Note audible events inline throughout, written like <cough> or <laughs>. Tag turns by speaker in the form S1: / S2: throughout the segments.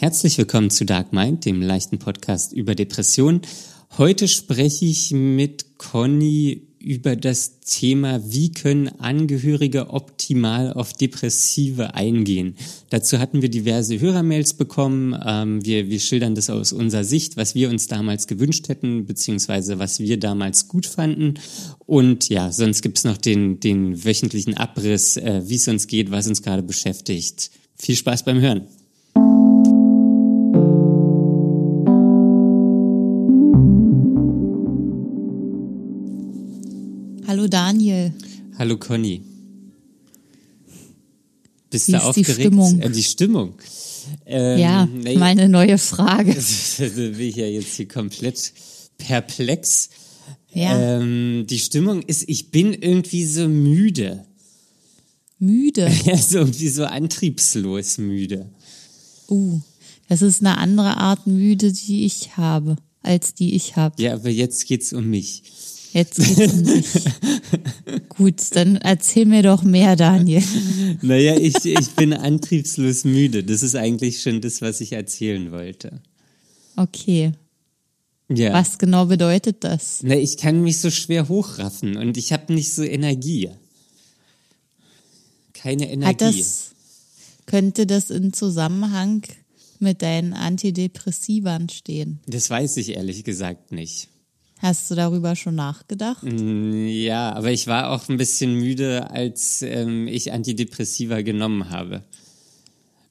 S1: Herzlich willkommen zu Dark Mind, dem leichten Podcast über Depressionen. Heute spreche ich mit Conny über das Thema, wie können Angehörige optimal auf Depressive eingehen. Dazu hatten wir diverse Hörermails bekommen. Ähm, wir, wir schildern das aus unserer Sicht, was wir uns damals gewünscht hätten, beziehungsweise was wir damals gut fanden. Und ja, sonst gibt's noch den, den wöchentlichen Abriss, äh, wie es uns geht, was uns gerade beschäftigt. Viel Spaß beim Hören.
S2: Hallo Daniel.
S1: Hallo Conny. Bist
S2: Wie
S1: du
S2: ist die
S1: aufgeregt?
S2: Stimmung?
S1: Äh, die Stimmung. Ähm,
S2: Ja,
S1: nee,
S2: meine neue Frage.
S1: Da <laughs> bin ich ja jetzt hier komplett perplex.
S2: Ja,
S1: Ähm, die Stimmung ist, ich bin irgendwie so müde.
S2: müde. <laughs>
S1: Ja, so irgendwie so antriebslos müde.
S2: Uh, das ist eine andere Art müde, die ich habe, als die ich habe.
S1: Ja, aber jetzt geht's um mich.
S2: Jetzt geht's dich. Gut, dann erzähl mir doch mehr, Daniel.
S1: Naja, ich, ich bin antriebslos müde. Das ist eigentlich schon das, was ich erzählen wollte.
S2: Okay,
S1: Ja.
S2: was genau bedeutet das?
S1: Na, ich kann mich so schwer hochraffen und ich habe nicht so Energie. Keine Energie.
S2: Hat das, könnte das in Zusammenhang mit deinen Antidepressivern stehen?
S1: das weiß ich ehrlich gesagt nicht.
S2: Hast du darüber schon nachgedacht?
S1: Mm, Ja, aber ich war auch ein bisschen müde, als ähm, ich Antidepressiva genommen habe.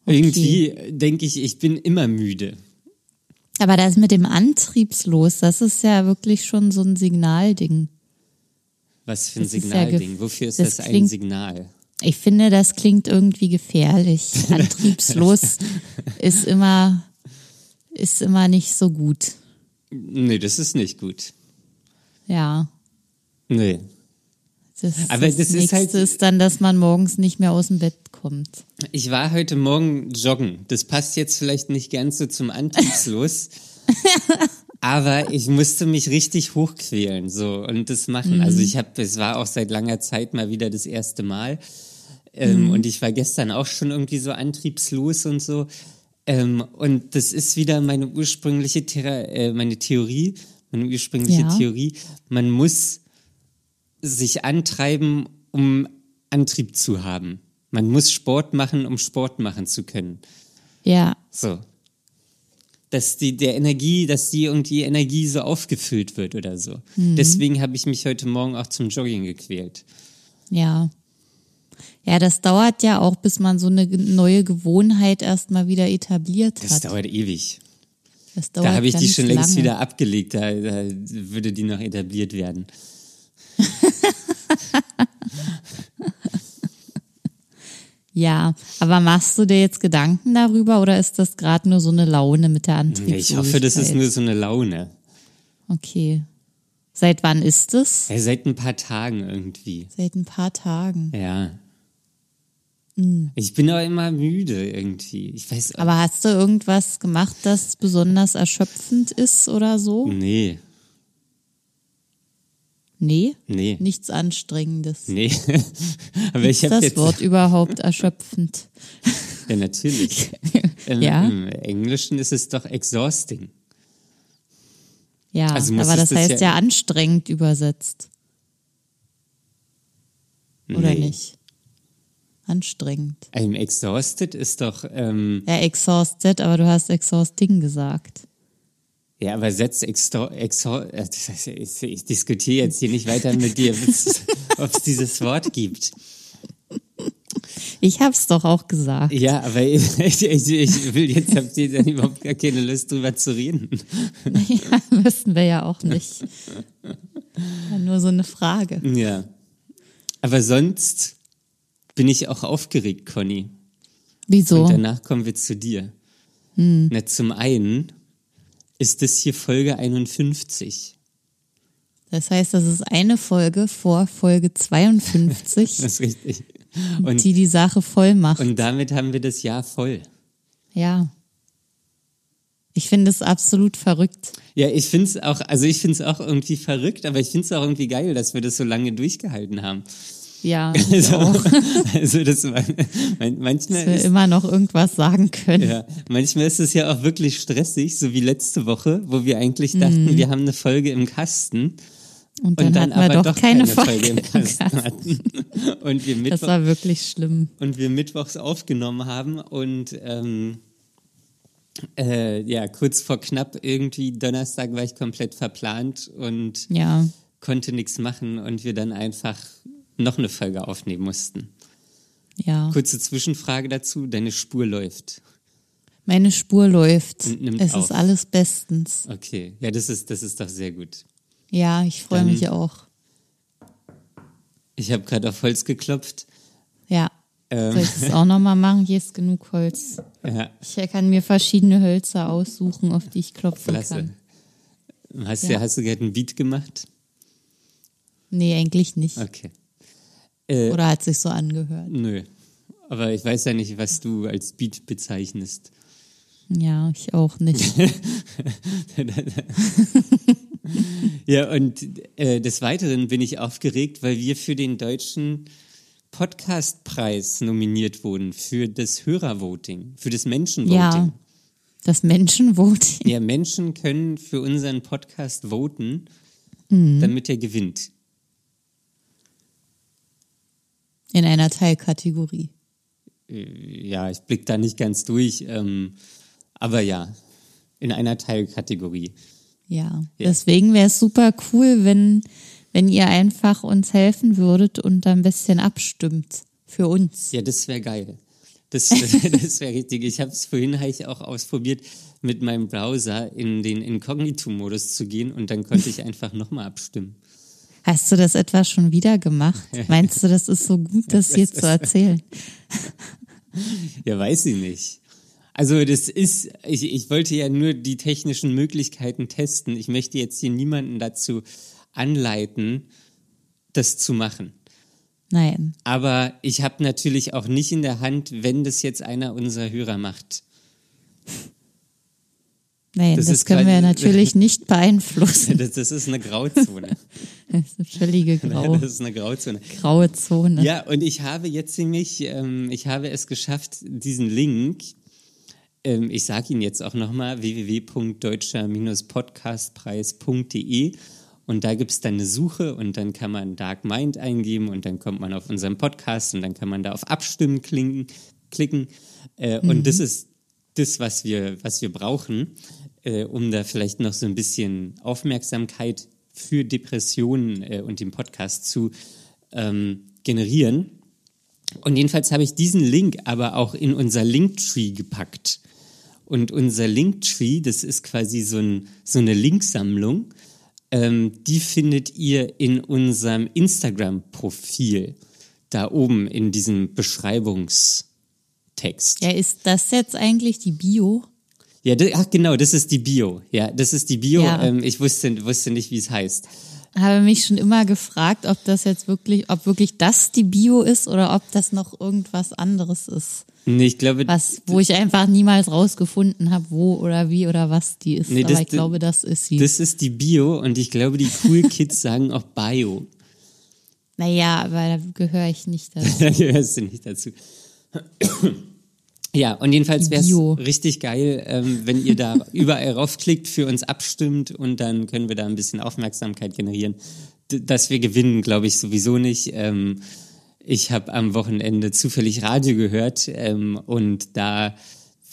S1: Irgendwie denke ich, ich bin immer müde.
S2: Aber das mit dem Antriebslos, das ist ja wirklich schon so ein Signalding.
S1: Was für ein
S2: Das ja
S1: Signalding.
S2: gef-
S1: Wofür ist
S2: das
S1: das, ein Signal?
S2: Ich finde, das klingt irgendwie gefährlich. <laughs> Antriebslos ist immer, ist immer nicht so gut.
S1: Nee, das ist nicht gut.
S2: Ja.
S1: Nee.
S2: Das,
S1: Aber das ist
S2: Nächste
S1: halt-
S2: ist dann, dass man morgens nicht mehr aus dem Bett kommt.
S1: Ich war heute Morgen joggen. Das passt jetzt vielleicht nicht ganz so zum Antriebslos. <laughs> aber ich musste mich richtig hochquälen so und das machen. Also ich habe, es war auch seit langer Zeit mal wieder das erste Mal. Ähm, Und ich war gestern auch schon irgendwie so antriebslos und so. Ähm, und das ist wieder meine ursprüngliche Thera äh, meine Theorie, meine ursprüngliche
S2: Ja.
S1: Theorie. Man muss sich antreiben, um Antrieb zu haben. Man muss Sport machen, um Sport machen zu können.
S2: Ja,
S1: So. Dass die, der Energie, dass die irgendwie Energie so aufgefüllt wird oder so. Deswegen habe ich mich heute Morgen auch zum Jogging gequält.
S2: ja. Ja, das dauert ja auch, bis man so eine neue Gewohnheit erstmal wieder etabliert
S1: Das
S2: hat.
S1: dauert ewig.
S2: Das dauert
S1: Da habe ich die schon längst
S2: lange.
S1: wieder abgelegt. Da, da würde die noch etabliert werden. <laughs>
S2: Ja, aber machst du dir jetzt Gedanken darüber oder ist das gerade nur so eine Laune mit der Antriebslosigkeit?
S1: Ich hoffe, das ist nur so eine Laune.
S2: Okay. Seit wann ist es?
S1: Ja, seit ein paar Tagen irgendwie.
S2: Seit ein paar Tagen.
S1: Ja.
S2: Hm.
S1: Ich bin auch immer müde irgendwie. Ich weiß.
S2: Aber hast du irgendwas gemacht, das besonders erschöpfend ist oder so?
S1: Nee,
S2: Nee?
S1: nee,
S2: Nichts Anstrengendes.
S1: nee. <laughs> Aber ich
S2: Ist
S1: habe
S2: das
S1: jetzt.
S2: Wort überhaupt erschöpfend?
S1: Ja, natürlich. <laughs> Im,
S2: Ja?
S1: Im Englischen ist es doch exhausting.
S2: Ja,
S1: Also
S2: aber das
S1: das
S2: heißt
S1: ja-
S2: ja anstrengend übersetzt. Oder
S1: Nee.
S2: nicht? Anstrengend.
S1: Im exhausted ist doch, ähm,
S2: Ja, exhausted, aber du hast exhausting gesagt.
S1: ja, aber setzt exha exha äh, heißt, ich, ich diskutiere jetzt hier nicht weiter mit dir, <laughs> ob es dieses Wort gibt.
S2: Ich hab's doch auch gesagt.
S1: Ja, aber ich, ich, ich will jetzt, habt ihr dann überhaupt gar keine Lust drüber zu reden. <laughs>
S2: Ja, müssen wir ja auch nicht. Ja, nur so eine Frage.
S1: Ja. Aber sonst bin ich auch aufgeregt, Conny.
S2: Wieso?
S1: Und danach kommen wir zu dir.
S2: Hm.
S1: Na, zum einen ist das hier Folge 51.
S2: Das heißt, das ist eine Folge vor Folge 52, <laughs>
S1: Das ist richtig. Und,
S2: die die Sache voll macht.
S1: und damit haben wir das Jahr voll.
S2: Ja. Ich finde es absolut verrückt.
S1: Ja, ich finde es auch, also ich finde es auch irgendwie verrückt, aber ich finde es auch irgendwie geil, dass wir das so lange durchgehalten haben.
S2: Ja, <laughs>
S1: Also, <laughs> also das war, manchmal
S2: Dass wir
S1: ist,
S2: immer noch irgendwas sagen können.
S1: ja, manchmal ist es ja auch wirklich stressig, so wie letzte Woche, wo wir eigentlich dachten, wir haben eine Folge im Kasten
S2: Und
S1: und
S2: dann,
S1: dann,
S2: hatten wir
S1: aber
S2: doch,
S1: doch
S2: keine,
S1: keine
S2: Folge.
S1: Folge im Kasten hatten. <laughs> Und wir
S2: Das
S1: Mittwoch,
S2: war wirklich schlimm.
S1: und wir mittwochs aufgenommen haben und ähm, äh, ja, kurz vor knapp irgendwie Donnerstag war ich komplett verplant und
S2: Ja,
S1: konnte nichts machen und wir dann einfach noch eine Folge aufnehmen mussten.
S2: ja.
S1: Kurze Zwischenfrage dazu, deine Spur läuft.
S2: Meine Spur läuft. Es
S1: auf.
S2: ist alles bestens.
S1: Okay, ja, das ist, das ist doch sehr gut.
S2: Ja, ich freue mich auch.
S1: Ich habe gerade auf Holz geklopft.
S2: Ja.
S1: Ähm.
S2: Soll ich das auch nochmal machen? Hier ist genug Holz.
S1: Ja,
S2: Ich kann mir verschiedene Hölzer aussuchen, auf die ich klopfen
S1: klasse.
S2: kann.
S1: Hast,
S2: Ja.
S1: du, hast du gerade einen Beat gemacht?
S2: Nee, eigentlich nicht.
S1: Okay. Äh,
S2: Oder hat sich so angehört?
S1: Nö. Aber ich weiß ja nicht, was du als Beat bezeichnest.
S2: Ja, ich auch nicht. <laughs>
S1: Ja, und äh, des Weiteren bin ich aufgeregt, weil wir für den deutschen Podcastpreis nominiert wurden, für das Hörervoting, für das Menschenvoting.
S2: ja. Das Menschenvoting.
S1: Ja, Menschen können für unseren Podcast voten,
S2: Mhm.
S1: damit er gewinnt.
S2: In einer Teilkategorie.
S1: Ja, ich blick da nicht ganz durch, ähm, aber ja, in einer Teilkategorie.
S2: Ja.
S1: Ja.
S2: Deswegen wäre es super cool, wenn, wenn ihr einfach uns helfen würdet und da ein bisschen abstimmt. Für uns.
S1: Ja, das wäre geil. Das, <laughs> <laughs> das wäre richtig. Ich habe es vorhin hab ich auch ausprobiert, mit meinem Browser in den Inkognito-Modus zu gehen und dann konnte ich einfach nochmal abstimmen.
S2: Hast du das etwa schon wieder gemacht? <laughs> Meinst du, das ist so gut, das hier zu erzählen? <laughs>
S1: Ja, weiß ich nicht. Also das ist, ich, ich wollte ja nur die technischen Möglichkeiten testen. Ich möchte jetzt hier niemanden dazu anleiten, das zu machen.
S2: Nein.
S1: Aber ich habe natürlich auch nicht in der Hand, wenn das jetzt einer unserer Hörer macht.
S2: Nein,
S1: Das
S2: das, können wir natürlich <laughs> nicht beeinflussen.
S1: Das, das ist eine Grauzone.
S2: Das ist eine völlige <laughs> Grau,
S1: Das ist eine Grauzone.
S2: graue Zone.
S1: Ja, und ich habe jetzt nämlich, ähm, ich habe es geschafft, diesen Link, ähm, ich sage ihn jetzt auch nochmal, www.deutscher-podcastpreis.de und da gibt es dann eine Suche und dann kann man Dark Mind eingeben und dann kommt man auf unseren Podcast und dann kann man da auf Abstimmen klicken. klicken. Äh, Und das ist das, was wir, was wir brauchen, äh, um da vielleicht noch so ein bisschen Aufmerksamkeit für Depressionen äh, und den Podcast zu ähm, generieren. Und jedenfalls habe ich diesen Link aber auch in unser Linktree gepackt. Und unser Linktree, das ist quasi so, ein, so eine Linksammlung, ähm, die findet ihr in unserem Instagram-Profil, da oben in diesem Beschreibungstext.
S2: Ja, ist das jetzt eigentlich die Bio?
S1: Ja, das, ach genau, das ist die Bio. Ja, das ist die Bio.
S2: Ja.
S1: Ähm, ich wusste, wusste nicht, wie es heißt.
S2: Habe mich schon immer gefragt, ob das jetzt wirklich, ob wirklich das die Bio ist oder ob das noch irgendwas anderes ist.
S1: Nee, ich glaube,
S2: Was, wo ich einfach niemals rausgefunden habe, wo oder wie oder was die ist.
S1: Nee,
S2: Aber
S1: das-
S2: ich glaube, das ist sie.
S1: das ist die Bio und ich glaube, die Cool Kids <laughs> sagen auch Bio.
S2: naja, aber da gehöre ich nicht <laughs> dazu.
S1: da gehörst du nicht dazu. Ja, und jedenfalls wäre es richtig geil, ähm, wenn ihr da <laughs> überall raufklickt, für uns abstimmt und dann können wir da ein bisschen Aufmerksamkeit generieren. D dass wir gewinnen, glaube ich sowieso nicht. Ähm, ich habe am Wochenende zufällig Radio gehört ähm, und da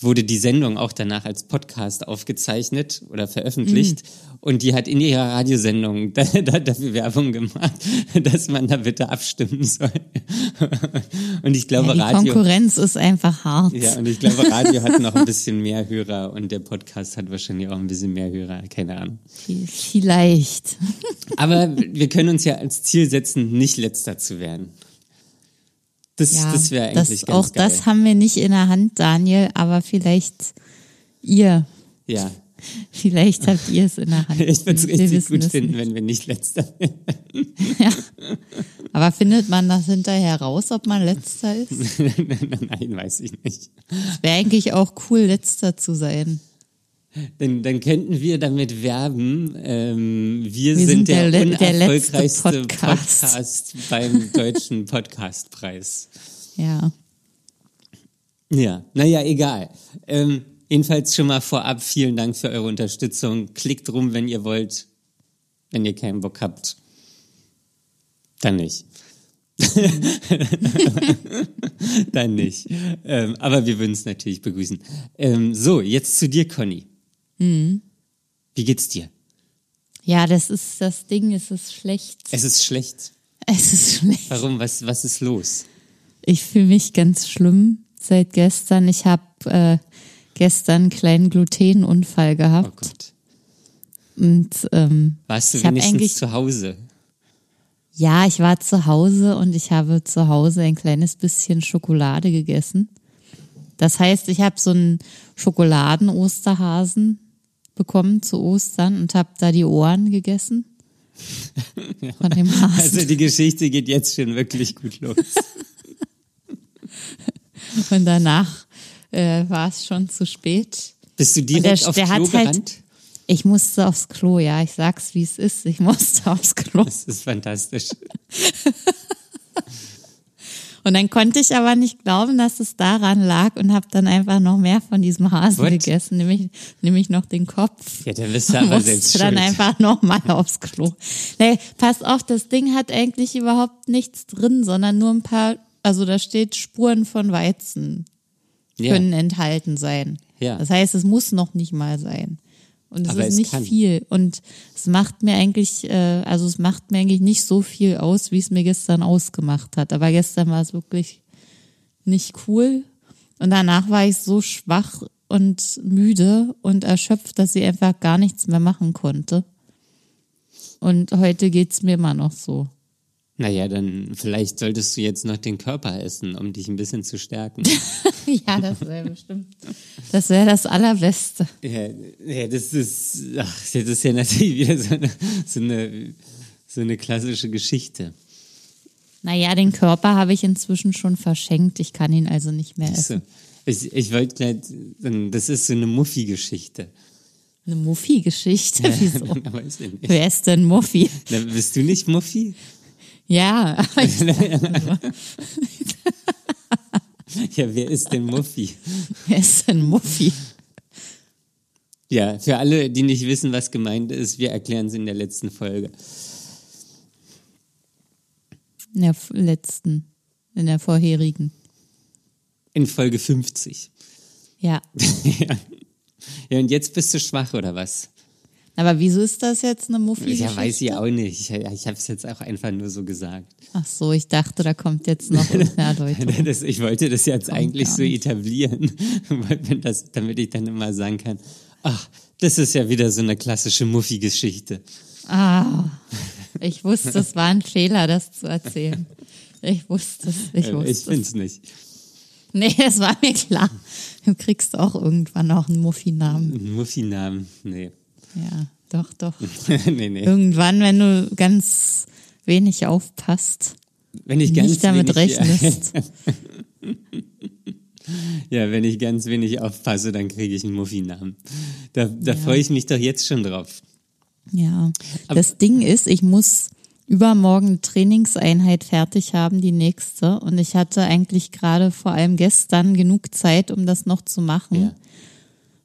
S1: wurde die Sendung auch danach als Podcast aufgezeichnet oder veröffentlicht. Und die hat in ihrer Radiosendung <laughs> da, da, dafür Werbung gemacht, <laughs> dass man da bitte abstimmen soll. <laughs> Und ich glaube,
S2: Ja, die
S1: Radio.
S2: Konkurrenz ist einfach hart.
S1: Ja, und ich glaube, Radio hat noch ein bisschen mehr Hörer und der Podcast hat wahrscheinlich auch ein bisschen mehr Hörer, keine Ahnung.
S2: Vielleicht.
S1: Aber wir können uns ja als Ziel setzen, nicht letzter zu werden. Das,
S2: Ja,
S1: das wäre
S2: das,
S1: eigentlich ganz
S2: auch
S1: geil.
S2: das haben wir nicht in der Hand, Daniel, aber vielleicht ihr.
S1: ja, <laughs>
S2: Vielleicht habt ihr es in der Hand.
S1: ich würde es richtig gut
S2: es
S1: finden,
S2: nicht.
S1: wenn wir nicht letzter werden. <laughs>
S2: Ja. Aber findet man das hinterher raus, ob man letzter ist? <laughs>
S1: Nein, weiß ich nicht.
S2: Wäre eigentlich auch cool, letzter zu sein.
S1: Dann, dann könnten wir damit werben, ähm, wir,
S2: Wir
S1: sind,
S2: sind
S1: der,
S2: der
S1: unerfolgreichste
S2: Podcast.
S1: Podcast beim Deutschen <laughs> Podcastpreis.
S2: Ja.
S1: Ja, naja, egal. Ähm, jedenfalls schon mal vorab vielen Dank für eure Unterstützung. Klickt rum, wenn ihr wollt. Wenn ihr keinen Bock habt, dann nicht. <laughs> <laughs> dann nicht. Ähm, aber wir würden es natürlich begrüßen. Ähm, so, jetzt zu dir, Conny.
S2: Mhm.
S1: Wie geht's dir?
S2: Ja, das ist das Ding, es ist schlecht.
S1: Es ist schlecht.
S2: Es ist schlecht.
S1: Warum? Was, was ist los?
S2: Ich fühle mich ganz schlimm seit gestern. Ich habe äh, gestern einen kleinen Glutenunfall
S1: Oh
S2: gehabt.
S1: Gott.
S2: Und ähm,
S1: Warst du wenigstens zu Hause?
S2: ja, ich war zu Hause und ich habe zu Hause ein kleines bisschen Schokolade gegessen. Das heißt, ich habe so einen Schokoladen-Osterhasen bekommen zu Ostern und habe da die Ohren gegessen. <laughs> Von dem Hasen.
S1: Also die Geschichte geht jetzt schon wirklich gut los. <laughs>
S2: Und danach äh, war es schon zu spät.
S1: Bist du
S2: der-
S1: direkt auf
S2: der
S1: Klo
S2: hat halt-
S1: gerannt?
S2: Ich musste aufs Klo, ja, ich sag's wie es ist. Ich <laughs> musste aufs Klo.
S1: Das ist fantastisch.
S2: Und dann konnte ich aber nicht glauben, dass es daran lag und habe dann einfach noch mehr von diesem Hasen
S1: What?
S2: gegessen, nämlich, nämlich noch den Kopf.
S1: Ja, dann bist du aber selbst
S2: dann
S1: schuld.
S2: einfach nochmal aufs Klo. Nee, pass auf, das Ding hat eigentlich überhaupt nichts drin, sondern nur ein paar, also da steht Spuren von Weizen
S1: ja.
S2: können enthalten sein.
S1: Ja.
S2: Das heißt, es muss noch nicht mal sein. Und es ist nicht
S1: kann.
S2: viel. Und es macht mir eigentlich, äh, also es macht mir eigentlich nicht so viel aus, wie es mir gestern ausgemacht hat. Aber gestern war es wirklich nicht cool. Und danach war ich so schwach und müde und erschöpft, dass ich einfach gar nichts mehr machen konnte. Und heute geht's mir immer noch so.
S1: Naja, dann vielleicht solltest du jetzt noch den Körper essen, um dich ein bisschen zu stärken. <laughs>
S2: ja, das wäre bestimmt. Das wäre das Allerbeste.
S1: ja, ja, das ist, ach, das ist ja natürlich wieder so eine, so eine, so eine klassische Geschichte.
S2: Naja, den Körper habe ich inzwischen schon verschenkt. Ich kann ihn also nicht mehr essen.
S1: Ich, ich wollte gleich, das ist so eine Muffi-Geschichte.
S2: Eine Muffi-Geschichte? <laughs> Wieso?
S1: Nicht.
S2: Wer ist denn Muffi?
S1: Na, bist du nicht Muffi?
S2: Ja,
S1: Ja, wer ist denn Muffi?
S2: wer ist denn Muffi?
S1: Ja, für alle, die nicht wissen, was gemeint ist, wir erklären es in der letzten Folge.
S2: In der letzten, in der vorherigen.
S1: In Folge 50.
S2: Ja. <laughs>
S1: ja. ja, und jetzt bist du schwach, oder was?
S2: Aber wieso ist das jetzt eine Muffi-Geschichte?
S1: Ja, weiß ich auch nicht. Ich, ich habe es jetzt auch einfach nur so gesagt.
S2: Ach so, ich dachte, da kommt jetzt noch irgendeine <laughs> Erläuterung.
S1: Das, ich wollte das jetzt eigentlich
S2: gar
S1: so
S2: nicht.
S1: etablieren, <laughs> das, damit ich dann immer sagen kann, ach, das ist ja wieder so eine klassische Muffi-Geschichte.
S2: Ah, <laughs> ich wusste, es war ein Fehler, das zu erzählen. Ich wusste es, ich
S1: Äh,
S2: wusste
S1: ich
S2: es.
S1: finde es nicht.
S2: Nee, es war mir klar. Du kriegst auch irgendwann noch einen Muffi-Namen.
S1: Ein Muffi-Namen, nee.
S2: Ja, doch, doch. <laughs>
S1: nee, nee.
S2: Irgendwann, wenn du ganz wenig aufpasst,
S1: Wenn ich ganz
S2: nicht damit
S1: wenig,
S2: rechnest. <laughs>
S1: Ja, wenn ich ganz wenig aufpasse, dann kriege ich einen Muffi-Namen. Da, da freue ich mich doch jetzt schon drauf.
S2: Ja. Das Ding ist, ich muss übermorgen eine Trainingseinheit fertig haben, die nächste. Und ich hatte eigentlich gerade vor allem gestern genug Zeit, um das noch zu machen.
S1: Ja.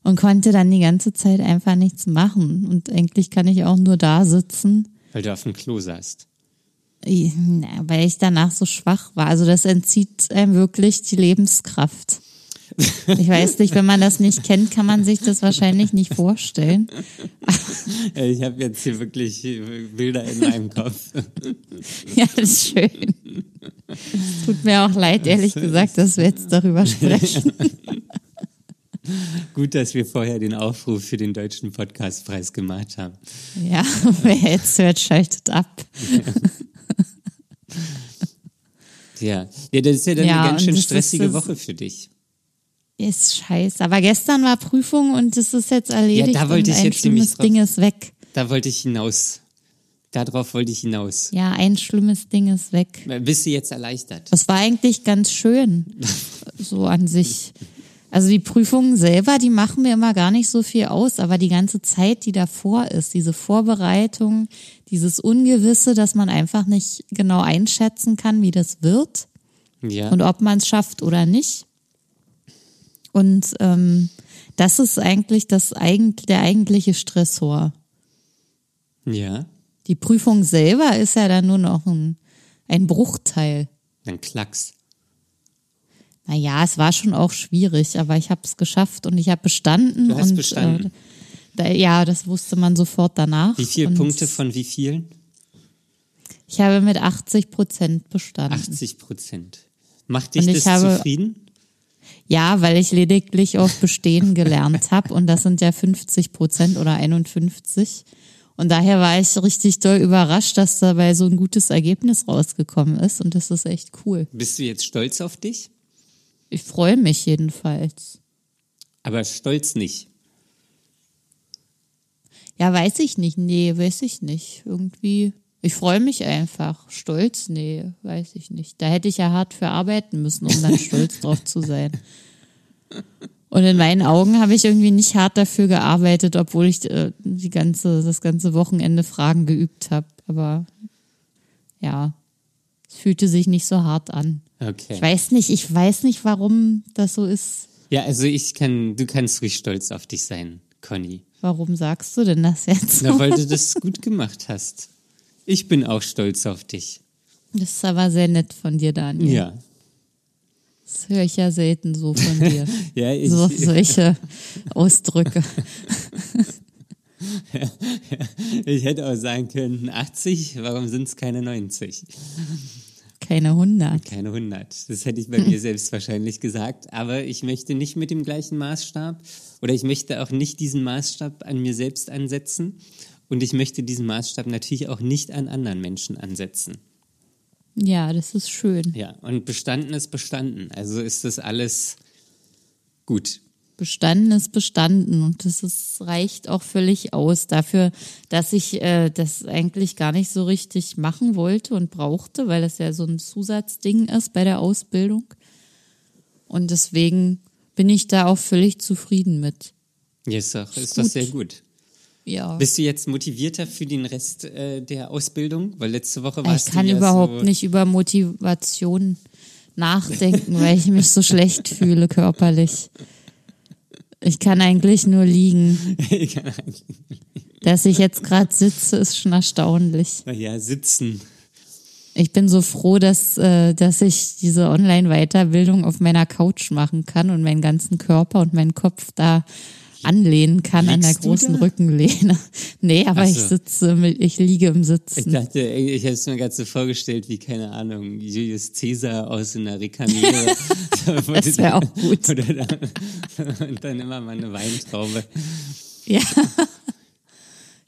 S2: Und konnte dann die ganze Zeit einfach nichts machen. Und eigentlich kann ich auch nur da sitzen,
S1: Weil du auf dem Klo saßt.
S2: na, weil ich danach so schwach war. Also das entzieht einem wirklich die Lebenskraft. Ich weiß nicht, wenn man das nicht kennt, kann man sich das wahrscheinlich nicht vorstellen. <laughs>
S1: Ich habe jetzt hier wirklich äh, Bilder in meinem Kopf. <laughs>
S2: Ja, das ist schön. Tut mir auch leid, ehrlich gesagt, dass wir jetzt darüber sprechen. <laughs> <laughs>
S1: Gut, dass wir vorher den Aufruf für den Deutschen Podcastpreis gemacht haben.
S2: Ja, <laughs> wer jetzt hört, schaltet ab. <laughs>
S1: Ja, ja das ist ja dann
S2: Ja,
S1: eine ganz schön
S2: ist
S1: stressige
S2: das-
S1: Woche für dich.
S2: Ist scheiße. Aber gestern war Prüfung und es ist jetzt erledigt.
S1: Ja, da wollte
S2: und
S1: ich
S2: ein
S1: jetzt
S2: schlimmes Ding ist weg.
S1: Da wollte ich hinaus. Darauf wollte ich hinaus.
S2: Ja, ein schlimmes Ding ist weg.
S1: Bist du jetzt erleichtert?
S2: Das war eigentlich ganz schön, so an sich. Also die Prüfungen selber, die machen mir immer gar nicht so viel aus, aber die ganze Zeit, die davor ist, diese Vorbereitung, dieses Ungewisse, dass man einfach nicht genau einschätzen kann, wie das wird
S1: Ja.
S2: und ob man es schafft oder nicht. Und ähm, das ist eigentlich das eigentlich der eigentliche Stressor.
S1: ja.
S2: Die Prüfung selber ist ja dann nur noch ein, ein Bruchteil.
S1: Dann Klacks.
S2: Naja, es war schon auch schwierig, aber ich habe es geschafft und ich habe bestanden.
S1: Du hast
S2: und,
S1: bestanden.
S2: Äh, da, ja, das wusste man sofort danach.
S1: Wie viele Punkte von wie vielen?
S2: Ich habe mit 80 Prozent bestanden.
S1: 80 Prozent. Macht dich das
S2: habe-
S1: zufrieden?
S2: Ja, weil ich lediglich auf Bestehen gelernt habe und das sind ja 50 Prozent oder 51. Und daher war ich richtig doll überrascht, dass dabei so ein gutes Ergebnis rausgekommen ist und das ist echt cool.
S1: Bist du jetzt stolz auf dich?
S2: Ich freue mich jedenfalls.
S1: Aber stolz nicht.
S2: Ja, weiß ich nicht. Nee, weiß ich nicht. Irgendwie, ich freue mich einfach. Stolz? Nee, weiß ich nicht. Da hätte ich ja hart für arbeiten müssen, um dann stolz drauf zu sein. Und in meinen Augen habe ich irgendwie nicht hart dafür gearbeitet, obwohl ich äh, die ganze, das ganze Wochenende Fragen geübt habe. Aber ja, es fühlte sich nicht so hart an.
S1: Okay.
S2: Ich weiß nicht, ich weiß nicht, warum das so ist.
S1: Ja, also ich kann, du kannst ruhig stolz auf dich sein, Conny.
S2: Warum sagst du denn das jetzt?
S1: Na, weil du <laughs> das gut gemacht hast. Ich bin auch stolz auf dich.
S2: Das ist aber sehr nett von dir, Daniel.
S1: Ja.
S2: Das höre ich ja selten so von <laughs> dir.
S1: Ja, ich,
S2: so, solche Ausdrücke. <laughs>
S1: ich hätte auch sagen können, 80, warum sind es keine 90?
S2: Keine 100.
S1: Keine 100. Das hätte ich bei mir <laughs> selbst wahrscheinlich gesagt. Aber ich möchte nicht mit dem gleichen Maßstab oder ich möchte auch nicht diesen Maßstab an mir selbst ansetzen. Und ich möchte diesen Maßstab natürlich auch nicht an anderen Menschen ansetzen.
S2: Ja, das ist schön.
S1: Ja, und bestanden ist bestanden. Also ist das alles gut.
S2: Bestanden ist bestanden und das ist, reicht auch völlig aus dafür, dass ich äh, das eigentlich gar nicht so richtig machen wollte und brauchte, weil das ja so ein Zusatzding ist bei der Ausbildung. Und deswegen bin ich da auch völlig zufrieden mit.
S1: Ja, ist ist
S2: gut.
S1: sehr gut.
S2: Ja.
S1: Bist du jetzt motivierter für den Rest äh, der Ausbildung? Weil letzte Woche
S2: Ich
S1: warst
S2: kann
S1: du ja
S2: überhaupt
S1: so,
S2: nicht über Motivation nachdenken, weil ich mich so schlecht <laughs> fühle körperlich. <laughs> Ich kann eigentlich nur liegen. Dass ich jetzt gerade sitze, ist schon erstaunlich.
S1: ja, sitzen.
S2: Ich bin so froh, dass, äh, dass ich diese Online-Weiterbildung auf meiner Couch machen kann und meinen ganzen Körper und meinen Kopf da anlehnen kann an der
S1: Liegst
S2: großen? Rückenlehne. <laughs> Nee, aber
S1: Ach
S2: ich
S1: so.
S2: sitze, ich liege im
S1: Ich
S2: Sitzen.
S1: dachte, ey, ich habe es mir gerade so vorgestellt, wie, keine Ahnung, Julius Caesar aus einer Rekamere. <laughs> <laughs>
S2: Das wär auch gut.
S1: Oder dann, und dann immer mal eine Weintraube.
S2: Ja.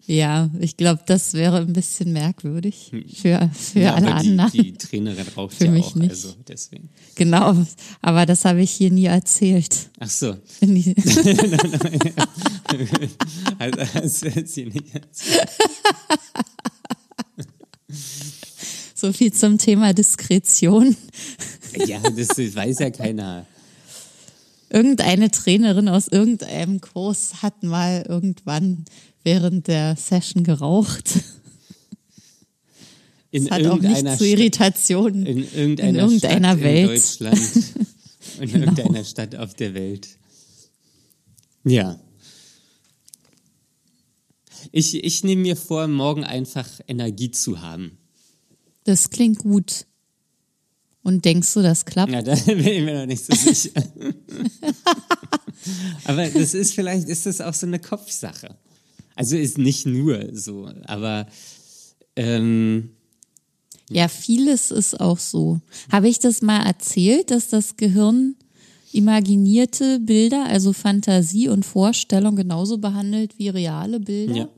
S2: Ja, ich glaube, das wäre ein bisschen merkwürdig für, für
S1: Ja,
S2: alle
S1: aber die,
S2: anderen.
S1: die Trainerin raucht
S2: Für
S1: ja
S2: mich
S1: auch,
S2: nicht.
S1: also deswegen.
S2: Genau, aber das habe ich hier nie erzählt.
S1: Ach so.
S2: In die- <laughs> <laughs>
S1: Also, hast du jetzt hier nicht erzählt.
S2: so viel zum Thema Diskretion.
S1: Ja, das weiß ja keiner.
S2: Irgendeine Trainerin aus irgendeinem Kurs hat mal irgendwann während der Session geraucht.
S1: In
S2: Das hat auch nicht zu Irritationen
S1: in irgendeiner,
S2: in irgendeiner
S1: Stadt
S2: Welt.
S1: in Deutschland. <laughs> In
S2: Genau.
S1: irgendeiner Stadt auf der Welt. Ja. Ich, ich nehme mir vor, morgen einfach Energie zu haben.
S2: Das klingt gut. Und denkst du, das klappt?
S1: Ja, da <laughs> bin ich mir noch nicht so sicher. <laughs> aber das ist vielleicht, ist das auch so eine Kopfsache. Also ist nicht nur so, aber ähm,
S2: Ja, vieles ist auch so. Habe ich das mal erzählt, dass das Gehirn imaginierte Bilder, also Fantasie und Vorstellung genauso behandelt wie reale Bilder?
S1: ja.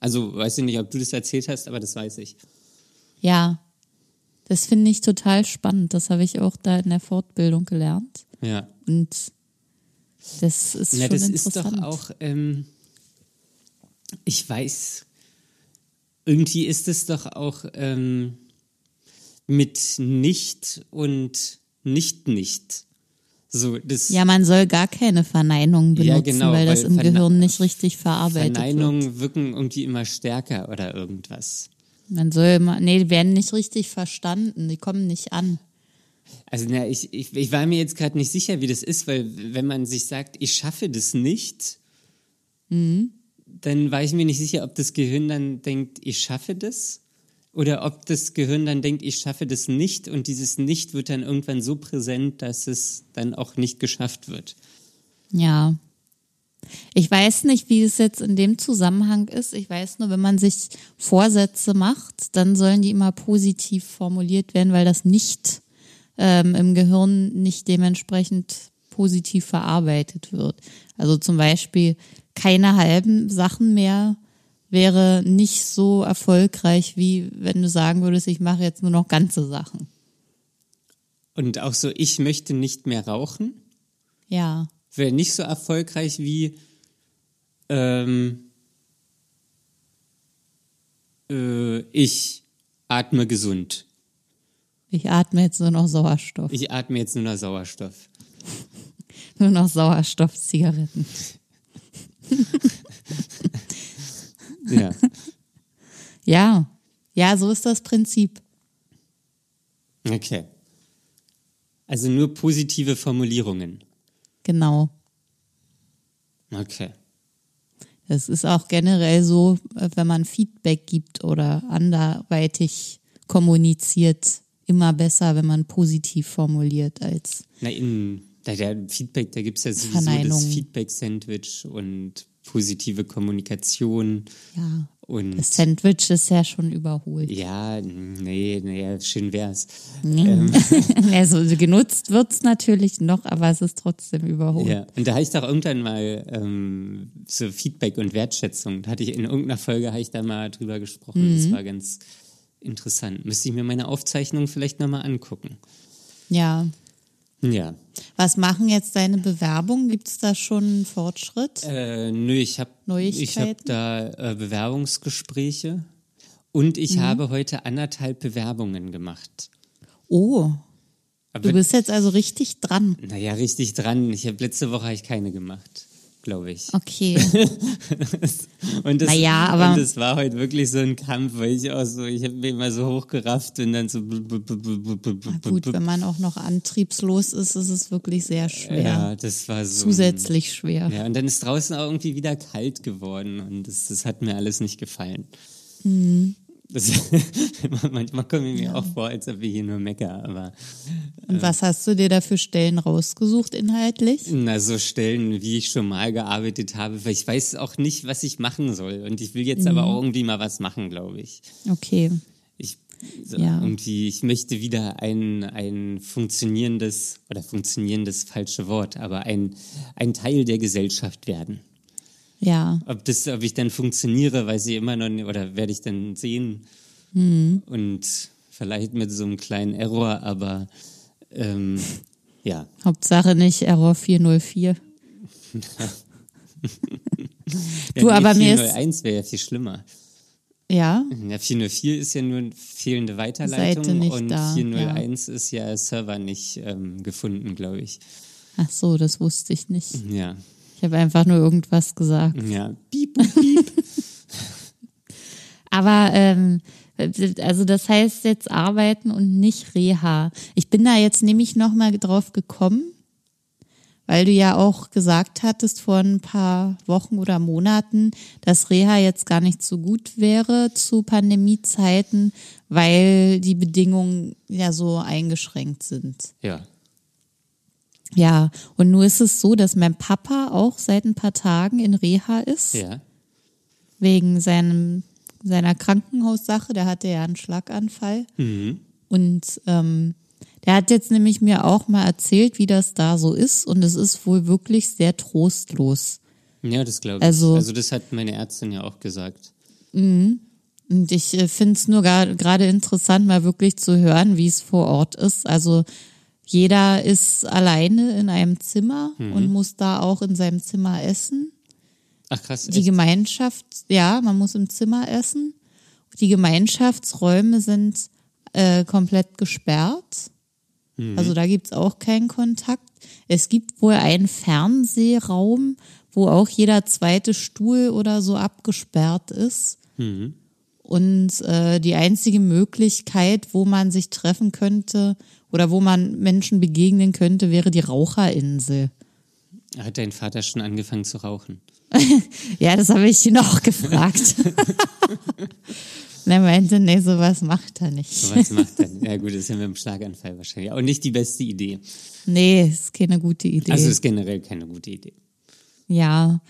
S1: Also weiß ich nicht, ob du das erzählt hast, aber das weiß ich.
S2: Ja. Das finde ich total spannend. Das habe ich auch da in der Fortbildung gelernt.
S1: Ja.
S2: Und das ist
S1: Na,
S2: schon
S1: das ist
S2: interessant.
S1: doch auch, ähm, ich weiß, irgendwie ist es doch auch ähm, mit nicht und nicht nicht So, das
S2: Ja, man soll gar keine Verneinungen benutzen,
S1: Ja, genau,
S2: weil das
S1: weil
S2: im
S1: Verne-
S2: Gehirn nicht richtig verarbeitet wird.
S1: Verneinungen wirken irgendwie immer stärker oder irgendwas.
S2: Man soll immer, nee, die werden nicht richtig verstanden, die kommen nicht an.
S1: Also na, ich, ich, ich war mir jetzt gerade nicht sicher, wie das ist, weil wenn man sich sagt, ich schaffe das nicht, dann war ich mir nicht sicher, ob das Gehirn dann denkt, ich schaffe das oder ob das Gehirn dann denkt, ich schaffe das nicht und dieses Nicht wird dann irgendwann so präsent, dass es dann auch nicht geschafft wird.
S2: Ja. Ich weiß nicht, wie es jetzt in dem Zusammenhang ist. Ich weiß nur, wenn man sich Vorsätze macht, dann sollen die immer positiv formuliert werden, weil das nicht ähm, im Gehirn nicht dementsprechend positiv verarbeitet wird. Also zum Beispiel keine halben Sachen mehr wäre nicht so erfolgreich, wie wenn du sagen würdest, ich mache jetzt nur noch ganze Sachen.
S1: Und auch so, ich möchte nicht mehr rauchen.
S2: Ja,
S1: wäre nicht so erfolgreich wie ähm, äh, ich atme gesund.
S2: ich atme jetzt nur noch Sauerstoff.
S1: Ich atme jetzt nur noch Sauerstoff. <laughs>
S2: Nur noch Sauerstoffzigaretten.
S1: Ja.
S2: Ja, ja, so ist das Prinzip.
S1: Okay. Also nur positive Formulierungen.
S2: Genau.
S1: Okay.
S2: Das ist auch generell so, wenn man Feedback gibt oder anderweitig kommuniziert, immer besser, wenn man positiv formuliert als
S1: Na, in der, der Feedback, da gibt es ja sowieso das. Feedback-Sandwich und positive Kommunikation
S2: ja.
S1: und
S2: Das Sandwich ist ja schon überholt.
S1: ja, nee, nee, schön wär's.
S2: Also <laughs> genutzt wird's natürlich noch, aber es ist trotzdem überholt.
S1: Ja, und da habe ich doch irgendwann mal ähm, so Feedback und Wertschätzung. Da hatte ich in irgendeiner Folge habe ich da mal drüber gesprochen.
S2: Mhm.
S1: Das war ganz interessant. Müsste ich mir meine Aufzeichnung vielleicht nochmal angucken.
S2: ja.
S1: Ja.
S2: Was machen jetzt deine Bewerbungen? Gibt es da schon einen Fortschritt?
S1: Äh, nö, ich habe hab da äh, Bewerbungsgespräche und
S2: Mhm.
S1: ich habe heute anderthalb Bewerbungen gemacht.
S2: Oh,
S1: Aber,
S2: du bist jetzt also richtig dran.
S1: naja, richtig dran. Ich habe letzte Woche hab ich keine gemacht, glaube ich.
S2: Okay. <laughs>
S1: Und das,
S2: Naja, aber-
S1: und das war heute wirklich so ein Kampf, weil ich auch so, ich habe mich immer so hochgerafft und dann so.
S2: gut, wenn man auch noch antriebslos ist, ist es wirklich sehr schwer.
S1: Ja, das war so.
S2: Zusätzlich schwer.
S1: Ja, und dann ist draußen auch irgendwie wieder kalt geworden und das, das hat mir alles nicht gefallen.
S2: Mhm.
S1: Das, <laughs> manchmal komme ich mir auch vor, als ob wir hier nur mecker, aber
S2: Und was hast du dir da für Stellen rausgesucht inhaltlich?
S1: na, so Stellen, wie ich schon mal gearbeitet habe, weil ich weiß auch nicht, was ich machen soll. Und ich will jetzt
S2: Mhm.
S1: aber auch irgendwie mal was machen, glaube ich.
S2: Okay.
S1: Ich, so,
S2: Ja.
S1: irgendwie, ich möchte wieder ein, ein funktionierendes, oder funktionierendes falsche Wort, aber ein, ein Teil der Gesellschaft werden.
S2: Ja.
S1: Ob, das, ob ich dann funktioniere, weiß ich immer noch nicht, oder werde ich dann sehen.
S2: Mhm.
S1: Und vielleicht mit so einem kleinen Error, aber ähm, <laughs> ja.
S2: Hauptsache nicht Error 404. <laughs>
S1: ja
S2: Du, aber mir ist-
S1: 401 wäre ja viel schlimmer.
S2: Ja.
S1: Ja, 404 ist ja nur eine fehlende Weiterleitung
S2: Seite nicht
S1: und
S2: da,
S1: 401 ist ja Server nicht ähm, gefunden, glaube ich.
S2: Ach so, das wusste ich nicht.
S1: Ja,
S2: habe einfach nur irgendwas gesagt.
S1: ja. Piep, piep. <laughs>
S2: Aber ähm, also das heißt jetzt arbeiten und nicht Reha. Ich bin da jetzt nämlich noch mal drauf gekommen, weil du ja auch gesagt hattest vor ein paar Wochen oder Monaten, dass Reha jetzt gar nicht so gut wäre zu Pandemiezeiten, weil die Bedingungen ja so eingeschränkt sind.
S1: ja.
S2: Ja, und nur ist es so, dass mein Papa auch seit ein paar Tagen in Reha ist
S1: Ja.
S2: wegen seinem, seiner Krankenhaussache. Der hatte ja einen Schlaganfall.
S1: Mhm.
S2: Und ähm, der hat jetzt nämlich mir auch mal erzählt, wie das da so ist. Und es ist wohl wirklich sehr trostlos.
S1: Ja, das glaube ich.
S2: Also-
S1: also das hat meine Ärztin ja auch gesagt.
S2: Und ich äh, finde es nur gar- gerade interessant, mal wirklich zu hören, wie es vor Ort ist. Also jeder ist alleine in einem Zimmer
S1: Mhm.
S2: und muss da auch in seinem Zimmer essen.
S1: Ach krass,
S2: Die
S1: echt?
S2: Gemeinschaft, ja, man muss im Zimmer essen. Die Gemeinschaftsräume sind äh, komplett gesperrt. Also da gibt's auch keinen Kontakt. Es gibt wohl einen Fernsehraum, wo auch jeder zweite Stuhl oder so abgesperrt ist. Und äh, die einzige Möglichkeit, wo man sich treffen könnte oder wo man Menschen begegnen könnte, wäre die Raucherinsel.
S1: Hat dein Vater schon angefangen zu rauchen? <laughs>
S2: Ja, das habe ich ihn auch gefragt. <laughs> Und er meinte, nee, sowas macht er nicht.
S1: So was macht er? Ja gut, das ist ja mit dem Schlaganfall wahrscheinlich auch nicht die beste Idee.
S2: Nee, ist keine gute Idee.
S1: Also ist generell keine gute Idee.
S2: Ja,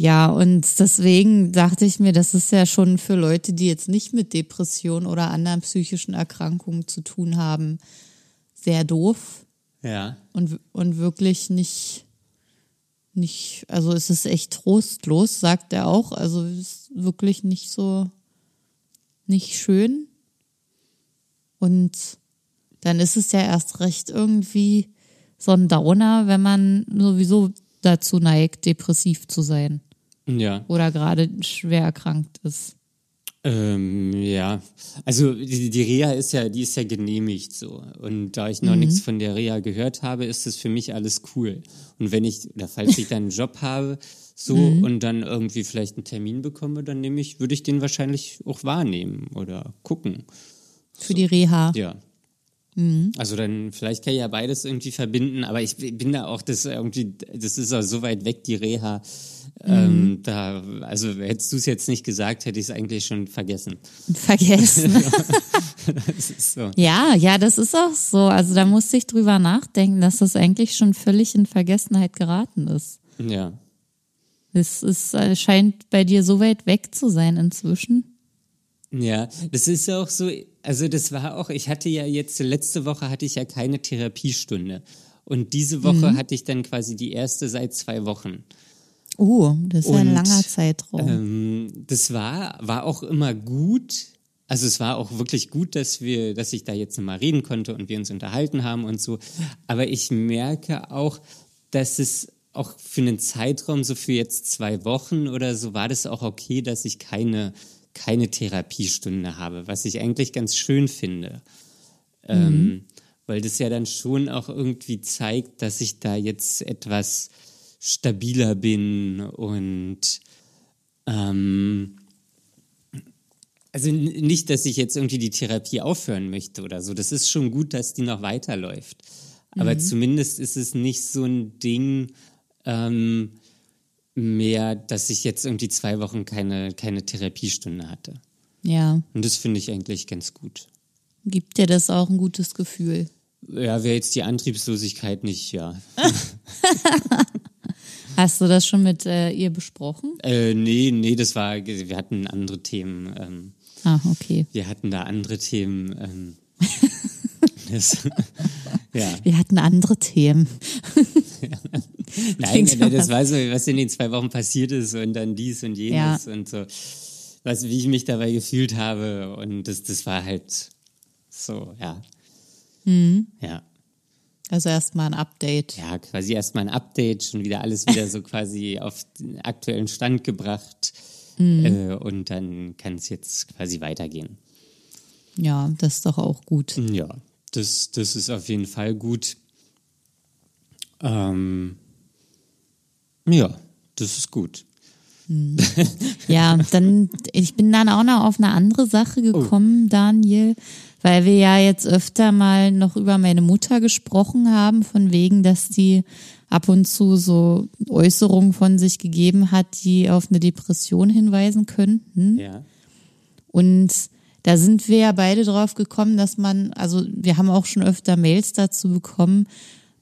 S2: ja, und deswegen dachte ich mir, das ist ja schon für Leute, die jetzt nicht mit Depression oder anderen psychischen Erkrankungen zu tun haben, sehr doof
S1: Ja.
S2: und, und wirklich nicht, nicht, also es ist echt trostlos, sagt er auch. Also es ist wirklich nicht so, nicht schön. Und dann ist es ja erst recht irgendwie so ein Downer, wenn man sowieso dazu neigt, depressiv zu sein
S1: Ja.
S2: oder gerade schwer erkrankt ist.
S1: Ähm, ja, also die, die Reha ist ja, die ist ja genehmigt so. Und da ich noch nichts von der Reha gehört habe, ist das für mich alles cool. Und wenn ich, oder falls ich dann einen Job habe, so und dann irgendwie vielleicht einen Termin bekomme, dann nehme ich, würde ich den wahrscheinlich auch wahrnehmen oder gucken.
S2: Für die Reha.
S1: Ja. Also dann, vielleicht kann ich ja beides irgendwie verbinden, aber ich bin da auch, das irgendwie, das ist auch so weit weg, die Reha. Ähm, da, also hättest du es jetzt nicht gesagt, hätte ich es eigentlich schon vergessen.
S2: Vergessen. <laughs>
S1: So.
S2: ja, ja, das ist auch so. Also da musste ich drüber nachdenken, dass das eigentlich schon völlig in Vergessenheit geraten ist.
S1: Ja.
S2: Es ist, äh, scheint bei dir so weit weg zu sein inzwischen.
S1: Ja, das ist auch so, also das war auch, ich hatte ja jetzt, letzte Woche hatte ich ja keine Therapiestunde. Und diese Woche hatte ich dann quasi die erste seit zwei Wochen.
S2: Oh, das ist ja ein
S1: Und,
S2: langer Zeitraum.
S1: Ähm, das war, war auch immer gut. Also es war auch wirklich gut, dass wir, dass ich da jetzt mal reden konnte und wir uns unterhalten haben und so. Aber ich merke auch, dass es auch für einen Zeitraum, so für jetzt zwei Wochen oder so, war das auch okay, dass ich keine, keine Therapiestunde habe, was ich eigentlich ganz schön finde. Ähm, weil das ja dann schon auch irgendwie zeigt, dass ich da jetzt etwas stabiler bin und ähm, also nicht, dass ich jetzt irgendwie die Therapie aufhören möchte oder so. Das ist schon gut, dass die noch weiterläuft. Aber zumindest ist es nicht so ein Ding ähm, mehr, dass ich jetzt irgendwie zwei Wochen keine, keine Therapiestunde hatte.
S2: ja,
S1: Und das finde ich eigentlich ganz gut.
S2: gibt dir das auch ein gutes Gefühl.
S1: Ja, wäre jetzt die Antriebslosigkeit nicht, ja. <laughs>
S2: Hast du das schon mit äh, ihr besprochen?
S1: Äh, nee, nee, das war, wir hatten andere Themen. Ähm,
S2: Ah, okay.
S1: wir hatten da andere Themen. Ähm, <laughs> das, <laughs> ja,
S2: Wir hatten andere Themen.
S1: Nein, nein, das war so, was in den zwei Wochen passiert ist und dann dies und jenes und so, was, wie ich mich dabei gefühlt habe und das, das war halt so, ja. Ja,
S2: Also erstmal ein Update.
S1: ja, quasi erstmal ein Update, schon wieder alles wieder so quasi auf den aktuellen Stand gebracht äh, und dann kann es jetzt quasi weitergehen.
S2: Ja, das ist doch auch gut.
S1: Ja, das, das ist auf jeden Fall gut. Ähm, ja, das ist gut.
S2: Ja, dann, ich bin dann auch noch auf eine andere Sache gekommen, Daniel, weil wir ja jetzt öfter mal noch über meine Mutter gesprochen haben, von wegen, dass die ab und zu so Äußerungen von sich gegeben hat, die auf eine Depression hinweisen könnten.
S1: Ja.
S2: Und da sind wir ja beide drauf gekommen, dass man, also wir haben auch schon öfter Mails dazu bekommen,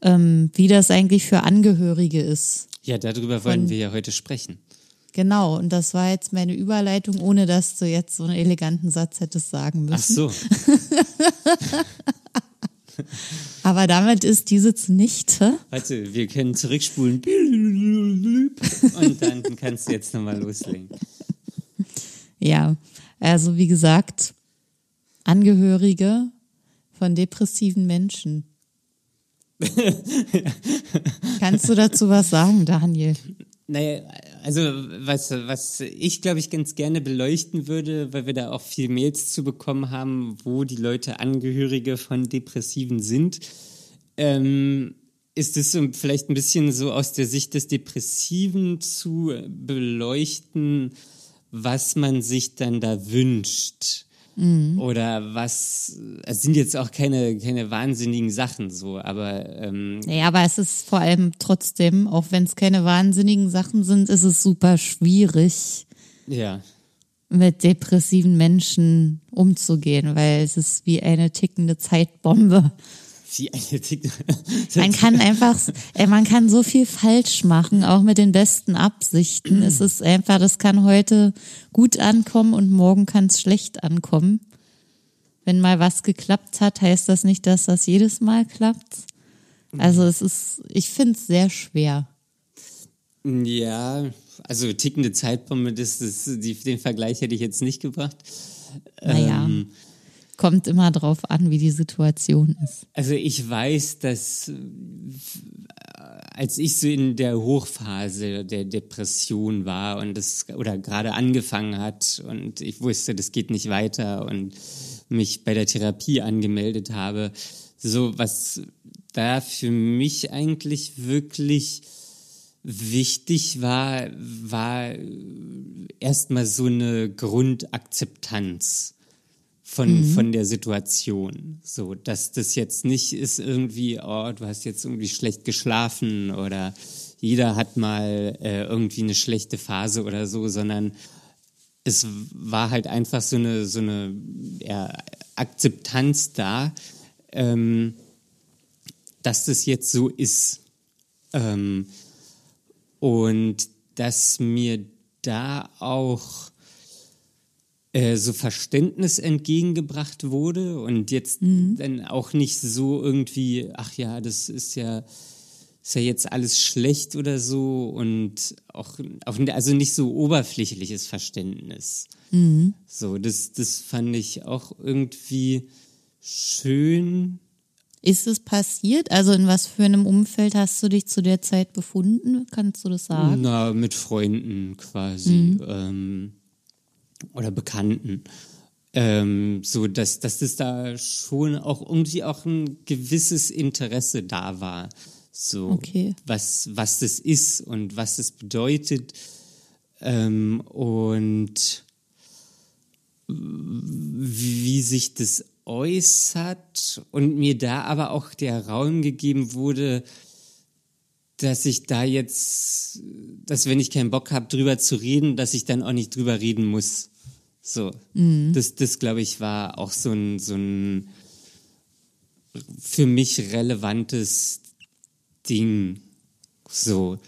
S2: ähm, wie das eigentlich für Angehörige ist.
S1: Ja, darüber wollen wir ja heute sprechen.
S2: Genau, und das war jetzt meine Überleitung, ohne dass du jetzt so einen eleganten Satz hättest sagen
S1: Ach
S2: müssen.
S1: so, <laughs>
S2: Aber damit ist diese zunichte.
S1: warte, wir können zurückspulen. <laughs> Und dann kannst du jetzt nochmal loslegen.
S2: Ja, also wie gesagt, Angehörige von depressiven Menschen. <laughs> Kannst du dazu was sagen, Daniel?
S1: Naja, also was, was ich glaube ich ganz gerne beleuchten würde, weil wir da auch viel Mails zu bekommen haben, wo die Leute Angehörige von Depressiven sind, ähm, ist es so vielleicht ein bisschen so aus der Sicht des Depressiven zu beleuchten, was man sich dann da wünscht. Mhm. Oder was, es sind jetzt auch keine, keine wahnsinnigen Sachen so, aber. Ähm,
S2: ja, aber es ist vor allem trotzdem, auch wenn es keine wahnsinnigen Sachen sind, ist es super schwierig.
S1: Ja.
S2: Mit depressiven Menschen umzugehen, weil es ist wie eine tickende Zeitbombe.
S1: Wie eine <laughs> tickende.
S2: man kann einfach, man kann so viel falsch machen, auch mit den besten Absichten. es ist einfach, das kann heute gut ankommen und morgen kann es schlecht ankommen. Wenn mal was geklappt hat, heißt das nicht, dass das jedes Mal klappt. Also es ist, ich finde es sehr schwer.
S1: Ja, also tickende Zeitbombe, das, das, die, den Vergleich hätte ich jetzt nicht gebracht.
S2: Naja. Ähm, kommt immer drauf an, wie die Situation ist.
S1: Also ich weiß, dass äh, als ich so in der Hochphase der Depression war und das oder gerade angefangen hat und ich wusste, das geht nicht weiter und mich bei der Therapie angemeldet habe, so was da für mich eigentlich wirklich wichtig war, war erstmal so eine Grundakzeptanz von, mhm. von der Situation. So, dass das jetzt nicht ist irgendwie, oh, du hast jetzt irgendwie schlecht geschlafen oder jeder hat mal äh, irgendwie eine schlechte Phase oder so, sondern es war halt einfach so eine, so eine ja, Akzeptanz da, ähm, dass das jetzt so ist. Ähm, und dass mir da auch äh, so Verständnis entgegengebracht wurde und jetzt mhm. dann auch nicht so irgendwie, ach ja, das ist ja, ist ja jetzt alles schlecht oder so und auch, auch also nicht so oberflächliches Verständnis. Mhm. So, das, das fand ich auch irgendwie schön.
S2: Ist es passiert? Also in was für einem Umfeld hast du dich zu der Zeit befunden? Kannst du das sagen?
S1: Na, mit Freunden quasi. Mhm. Ähm, oder Bekannten. Ähm, so dass, dass es da schon auch irgendwie auch ein gewisses Interesse da war. So okay. was, was das ist und was es bedeutet. Ähm, und wie sich das äußert und mir da aber auch der Raum gegeben wurde, dass ich da jetzt, dass wenn ich keinen Bock habe, drüber zu reden, dass ich dann auch nicht drüber reden muss. So, mhm. das, das glaube ich war auch so ein, so ein für mich relevantes Ding. So,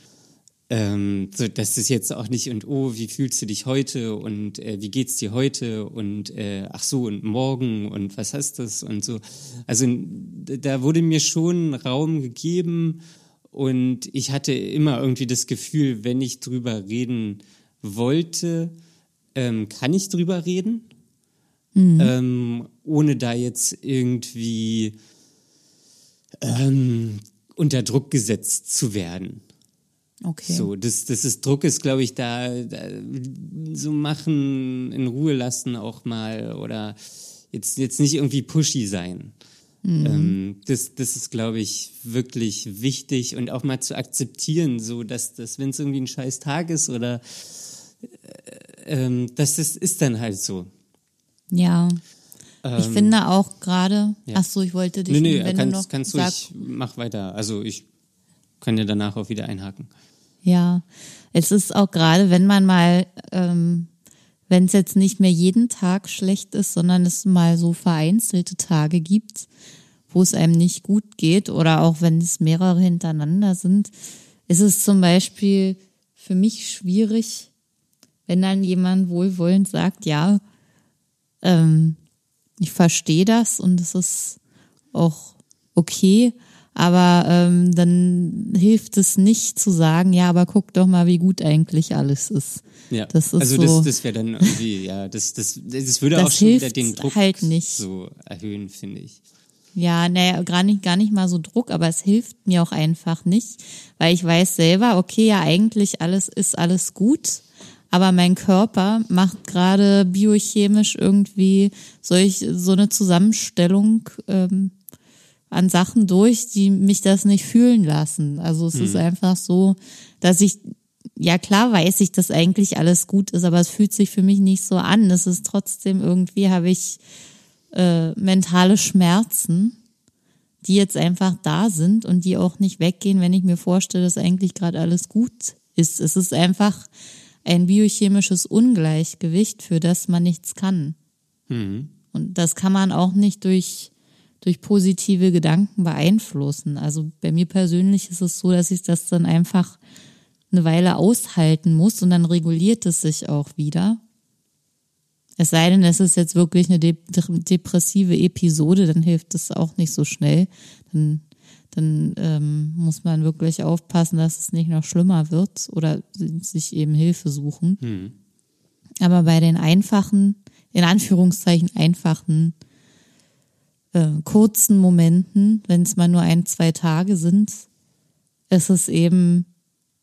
S1: ähm, so dass das jetzt auch nicht und oh, wie fühlst du dich heute und äh, wie geht's dir heute und äh, ach so und morgen und was heißt das und so. Also da wurde mir schon Raum gegeben und ich hatte immer irgendwie das Gefühl, wenn ich drüber reden wollte, ähm, kann ich drüber reden, mhm. ähm, ohne da jetzt irgendwie ähm, unter Druck gesetzt zu werden.
S2: Okay.
S1: So, das, das ist Druck ist, glaube ich, da, da so machen, in Ruhe lassen auch mal oder jetzt, jetzt nicht irgendwie pushy sein. Mhm. Ähm, das, das ist, glaube ich, wirklich wichtig und auch mal zu akzeptieren, so dass, dass wenn es irgendwie ein scheiß Tag ist oder äh, ähm, dass das ist dann halt so.
S2: Ja. Ähm, ich finde auch gerade, ja. ach so, ich wollte dich,
S1: nee, nee, wenn kannst, du noch kannst du, sag, ich mach weiter. Also ich kann ja danach auch wieder einhaken.
S2: Ja, es ist auch gerade, wenn man mal ähm, wenn es jetzt nicht mehr jeden Tag schlecht ist, sondern es mal so vereinzelte Tage gibt, wo es einem nicht gut geht oder auch wenn es mehrere hintereinander sind, ist es zum Beispiel für mich schwierig, wenn dann jemand wohlwollend sagt, ja, ähm, ich verstehe das und es ist auch okay, aber ähm, dann hilft es nicht zu sagen, ja, aber guck doch mal, wie gut eigentlich alles ist.
S1: Ja, das ist also so, das, das wäre dann irgendwie, ja, das, das, das würde das auch schon wieder den Druck
S2: halt nicht.
S1: so erhöhen, finde ich.
S2: Ja, naja, gar nicht, gar nicht mal so Druck, aber es hilft mir auch einfach nicht, weil ich weiß selber, okay, ja, eigentlich alles ist alles gut, aber mein Körper macht gerade biochemisch irgendwie solch, so eine Zusammenstellung, ähm, an Sachen durch, die mich das nicht fühlen lassen. Also es ist einfach so, dass ich, ja klar weiß ich, dass eigentlich alles gut ist, aber es fühlt sich für mich nicht so an. Es ist trotzdem irgendwie, habe ich äh, mentale Schmerzen, die jetzt einfach da sind und die auch nicht weggehen, wenn ich mir vorstelle, dass eigentlich gerade alles gut ist. Es ist einfach ein biochemisches Ungleichgewicht, für das man nichts kann.
S1: Mhm.
S2: Und das kann man auch nicht durch, durch positive Gedanken beeinflussen. Also bei mir persönlich ist es so, dass ich das dann einfach eine Weile aushalten muss und dann reguliert es sich auch wieder. Es sei denn, es ist jetzt wirklich eine de depressive Episode, dann hilft es auch nicht so schnell. Dann, dann ähm, muss man wirklich aufpassen, dass es nicht noch schlimmer wird oder sich eben Hilfe suchen.
S1: Hm.
S2: Aber bei den einfachen, in Anführungszeichen einfachen, äh, kurzen Momenten, wenn es mal nur ein, zwei Tage sind, ist es eben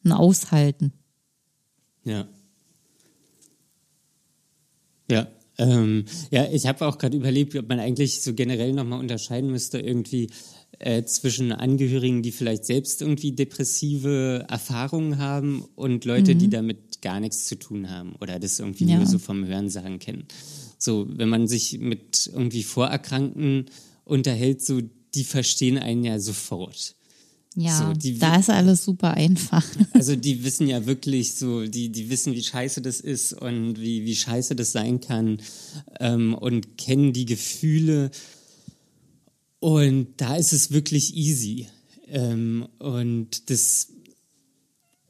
S2: ein Aushalten.
S1: Ja. Ja. Ähm, ja, ich habe auch gerade überlegt, ob man eigentlich so generell nochmal unterscheiden müsste, irgendwie äh, zwischen Angehörigen, die vielleicht selbst irgendwie depressive Erfahrungen haben und Leute, die damit gar nichts zu tun haben oder das irgendwie
S2: Ja.
S1: nur so vom Hörensagen kennen. So, wenn man sich mit irgendwie Vorerkrankten unterhält, so, die verstehen einen ja sofort.
S2: Ja,
S1: So,
S2: da ist alles super einfach. <laughs>
S1: Also die wissen ja wirklich so, die, die wissen, wie scheiße das ist und wie, wie scheiße das sein kann ähm, und kennen die Gefühle. Und da ist es wirklich easy. Ähm, und das,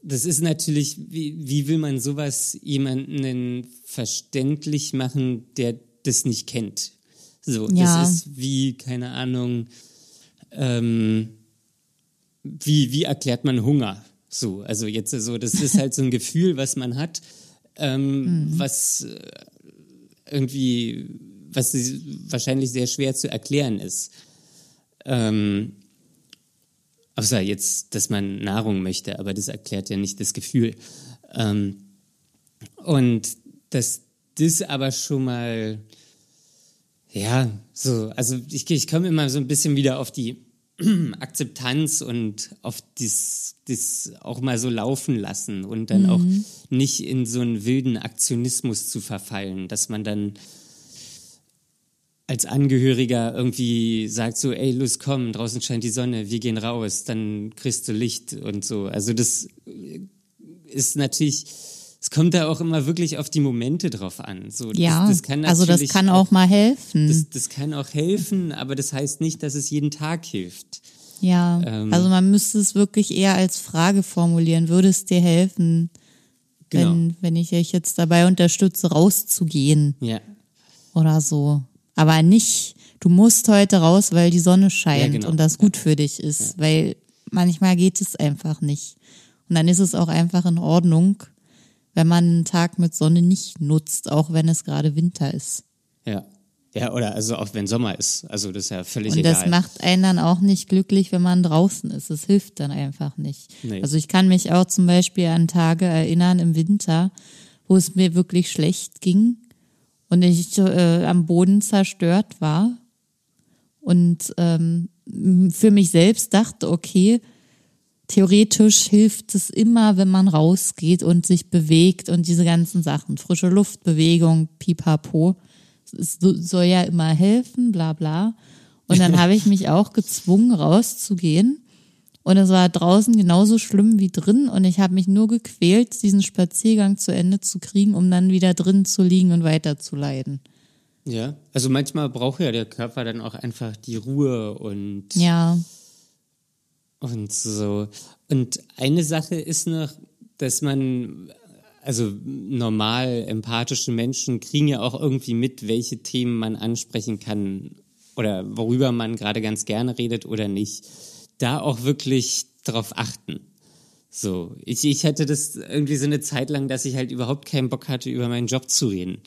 S1: das ist natürlich, wie, wie will man sowas jemanden verständlich machen, der das nicht kennt? So,
S2: Ja.
S1: das ist wie, keine Ahnung, ähm, wie, wie erklärt man Hunger? So, also jetzt so, das ist halt so ein Gefühl, was man hat, ähm, was äh, irgendwie, was wahrscheinlich sehr schwer zu erklären ist. Ähm, außer jetzt, dass man Nahrung möchte, aber das erklärt ja nicht das Gefühl. Ähm, und dass das aber schon mal, ja, so, also ich, ich komme immer so ein bisschen wieder auf die <clears throat> Akzeptanz und auf das, das auch mal so laufen lassen und dann auch nicht in so einen wilden Aktionismus zu verfallen, dass man dann als Angehöriger irgendwie sagt so, ey, los, komm, draußen scheint die Sonne, wir gehen raus, dann kriegst du Licht und so. Also das ist natürlich, es kommt da auch immer wirklich auf die Momente drauf an. So,
S2: Ja,
S1: das, das kann
S2: also das kann auch mal helfen.
S1: das, das kann auch helfen, aber das heißt nicht, dass es jeden Tag hilft.
S2: ja,
S1: ähm,
S2: also man müsste es wirklich eher als Frage formulieren. Würde es dir helfen,
S1: Genau.
S2: wenn, wenn ich euch jetzt dabei unterstütze, rauszugehen
S1: Ja,
S2: oder so? Aber nicht, du musst heute raus, weil die Sonne scheint
S1: Ja, genau.
S2: und das gut für dich ist, weil manchmal geht es einfach nicht. Und dann ist es auch einfach in Ordnung, wenn man einen Tag mit Sonne nicht nutzt, auch wenn es gerade Winter ist.
S1: ja. Ja, oder also auch wenn Sommer ist. Also das ist ja völlig
S2: Und
S1: egal.
S2: das macht einen dann auch nicht glücklich, wenn man draußen ist. Es hilft dann einfach nicht.
S1: Nee.
S2: Also ich kann mich auch zum Beispiel an Tage erinnern im Winter, wo es mir wirklich schlecht ging und ich äh, am Boden zerstört war und ähm, für mich selbst dachte, okay, theoretisch hilft es immer, wenn man rausgeht und sich bewegt und diese ganzen Sachen, frische Luft, Bewegung, pipapo. Es so- soll ja immer helfen, bla bla. Und dann <laughs> habe ich mich auch gezwungen, rauszugehen. Und es war draußen genauso schlimm wie drin. Und ich habe mich nur gequält, diesen Spaziergang zu Ende zu kriegen, um dann wieder drin zu liegen und weiter zu leiden.
S1: ja, also manchmal braucht ja der Körper dann auch einfach die Ruhe und
S2: Ja,
S1: Und so. Und eine Sache ist noch, dass man, also normal empathische Menschen kriegen ja auch irgendwie mit, welche Themen man ansprechen kann oder worüber man gerade ganz gerne redet oder nicht. Da auch wirklich drauf achten. So, ich, ich hatte das irgendwie so eine Zeit lang, dass ich halt überhaupt keinen Bock hatte, über meinen Job zu reden.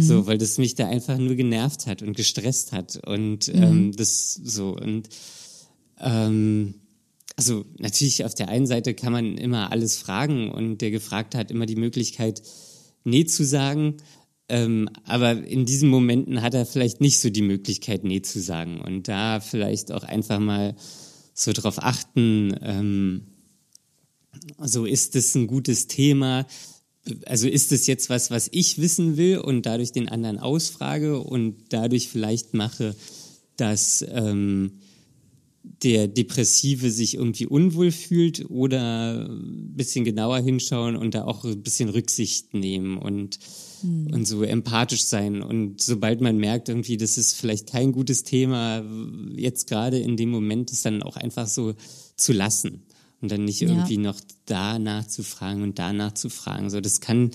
S1: So, weil das mich da einfach nur genervt hat und gestresst hat. Und ähm, das so, und ähm, also natürlich auf der einen Seite kann man immer alles fragen und der Gefragte hat immer die Möglichkeit, nee zu sagen. Ähm, aber in diesen Momenten hat er vielleicht nicht so die Möglichkeit, Nee zu sagen. Und da vielleicht auch einfach mal so drauf achten, ähm, so ist es ein gutes Thema. Also ist es jetzt was, was ich wissen will und dadurch den anderen ausfrage und dadurch vielleicht mache, dass ähm, der Depressive sich irgendwie unwohl fühlt oder ein bisschen genauer hinschauen und da auch ein bisschen Rücksicht nehmen und, mhm. und so empathisch sein. Und sobald man merkt, irgendwie, das ist vielleicht kein gutes Thema, jetzt gerade in dem Moment, ist dann auch einfach so zu lassen und dann nicht irgendwie ja. noch danach zu fragen und danach zu fragen. So, das kann,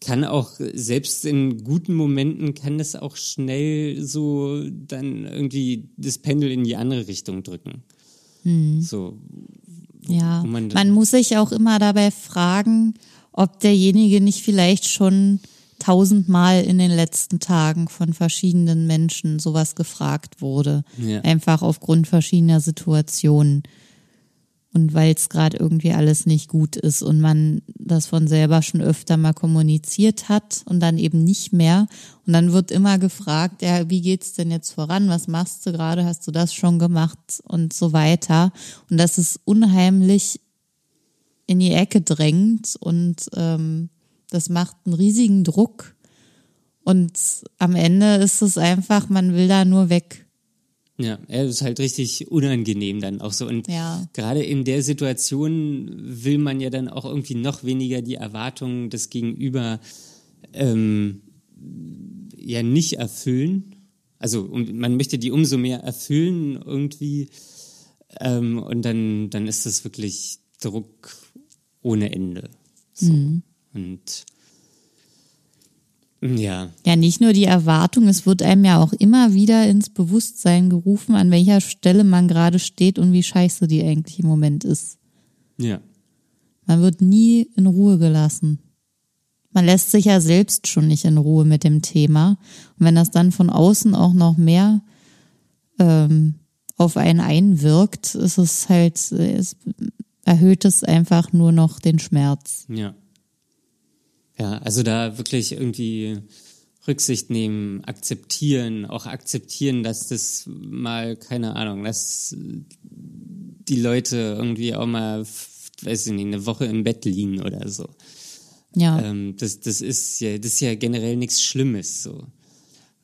S1: kann auch, selbst in guten Momenten kann das auch schnell so dann irgendwie das Pendel in die andere Richtung drücken.
S2: Hm. So. Ja, man, man muss sich auch immer dabei fragen, ob derjenige nicht vielleicht schon tausendmal in den letzten Tagen von verschiedenen Menschen sowas gefragt wurde. Ja. Einfach aufgrund verschiedener Situationen und weil es gerade irgendwie alles nicht gut ist und man das von selber schon öfter mal kommuniziert hat und dann eben nicht mehr. Und dann wird immer gefragt, ja, wie geht's denn jetzt voran? Was machst du gerade? Hast du das schon gemacht? Und so weiter. Und das ist unheimlich in die Ecke drängt und ähm, das macht einen riesigen Druck. Und am Ende ist es einfach, man will da nur weg.
S1: Ja, er ist halt richtig unangenehm dann auch so. Und ja. gerade in der Situation will man ja dann auch irgendwie noch weniger die Erwartungen des Gegenüber ähm, ja nicht erfüllen. Also man möchte die umso mehr erfüllen irgendwie. Ähm, und dann, dann ist das wirklich Druck ohne Ende. So. Mhm. Und ja.
S2: Ja, nicht nur die Erwartung, es wird einem ja auch immer wieder ins Bewusstsein gerufen, an welcher Stelle man gerade steht und wie scheiße die eigentlich im Moment ist.
S1: Ja.
S2: Man wird nie in Ruhe gelassen. Man lässt sich ja selbst schon nicht in Ruhe mit dem Thema. Und wenn das dann von außen auch noch mehr ähm, auf einen einwirkt, ist es halt, es erhöht es einfach nur noch den Schmerz.
S1: Ja. Ja, also da wirklich irgendwie Rücksicht nehmen, akzeptieren, auch akzeptieren, dass das mal, keine Ahnung, dass die Leute irgendwie auch mal, weiß ich nicht, eine Woche im Bett liegen oder so. Ja. Ähm, das, das ist ja, das ist ja generell nichts Schlimmes, so.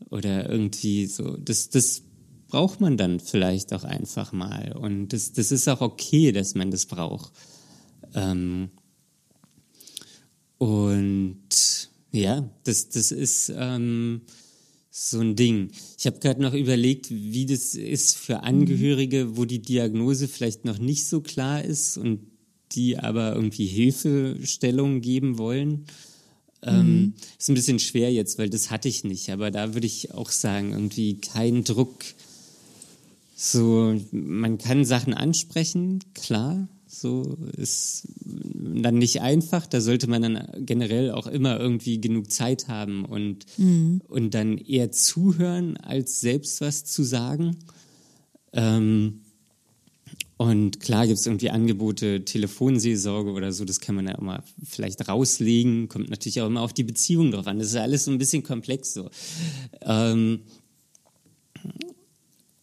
S1: Oder irgendwie so. Das, das braucht man dann vielleicht auch einfach mal. Und das, das ist auch okay, dass man das braucht. Ähm, und ja, das, das ist ähm, so ein Ding. Ich habe gerade noch überlegt, wie das ist für Angehörige, wo die Diagnose vielleicht noch nicht so klar ist und die aber irgendwie Hilfestellung geben wollen. Ähm, mhm. ist ein bisschen schwer jetzt, weil das hatte ich nicht. Aber da würde ich auch sagen, irgendwie kein Druck. So, man kann Sachen ansprechen, klar, so ist dann nicht einfach. Da sollte man dann generell auch immer irgendwie genug Zeit haben und, mhm. und dann eher zuhören, als selbst was zu sagen. Ähm, und klar gibt es irgendwie Angebote, Telefonseelsorge oder so, das kann man ja auch mal vielleicht rauslegen. Kommt natürlich auch immer auf die Beziehung drauf an. Das ist ja alles so ein bisschen komplex so. Ähm,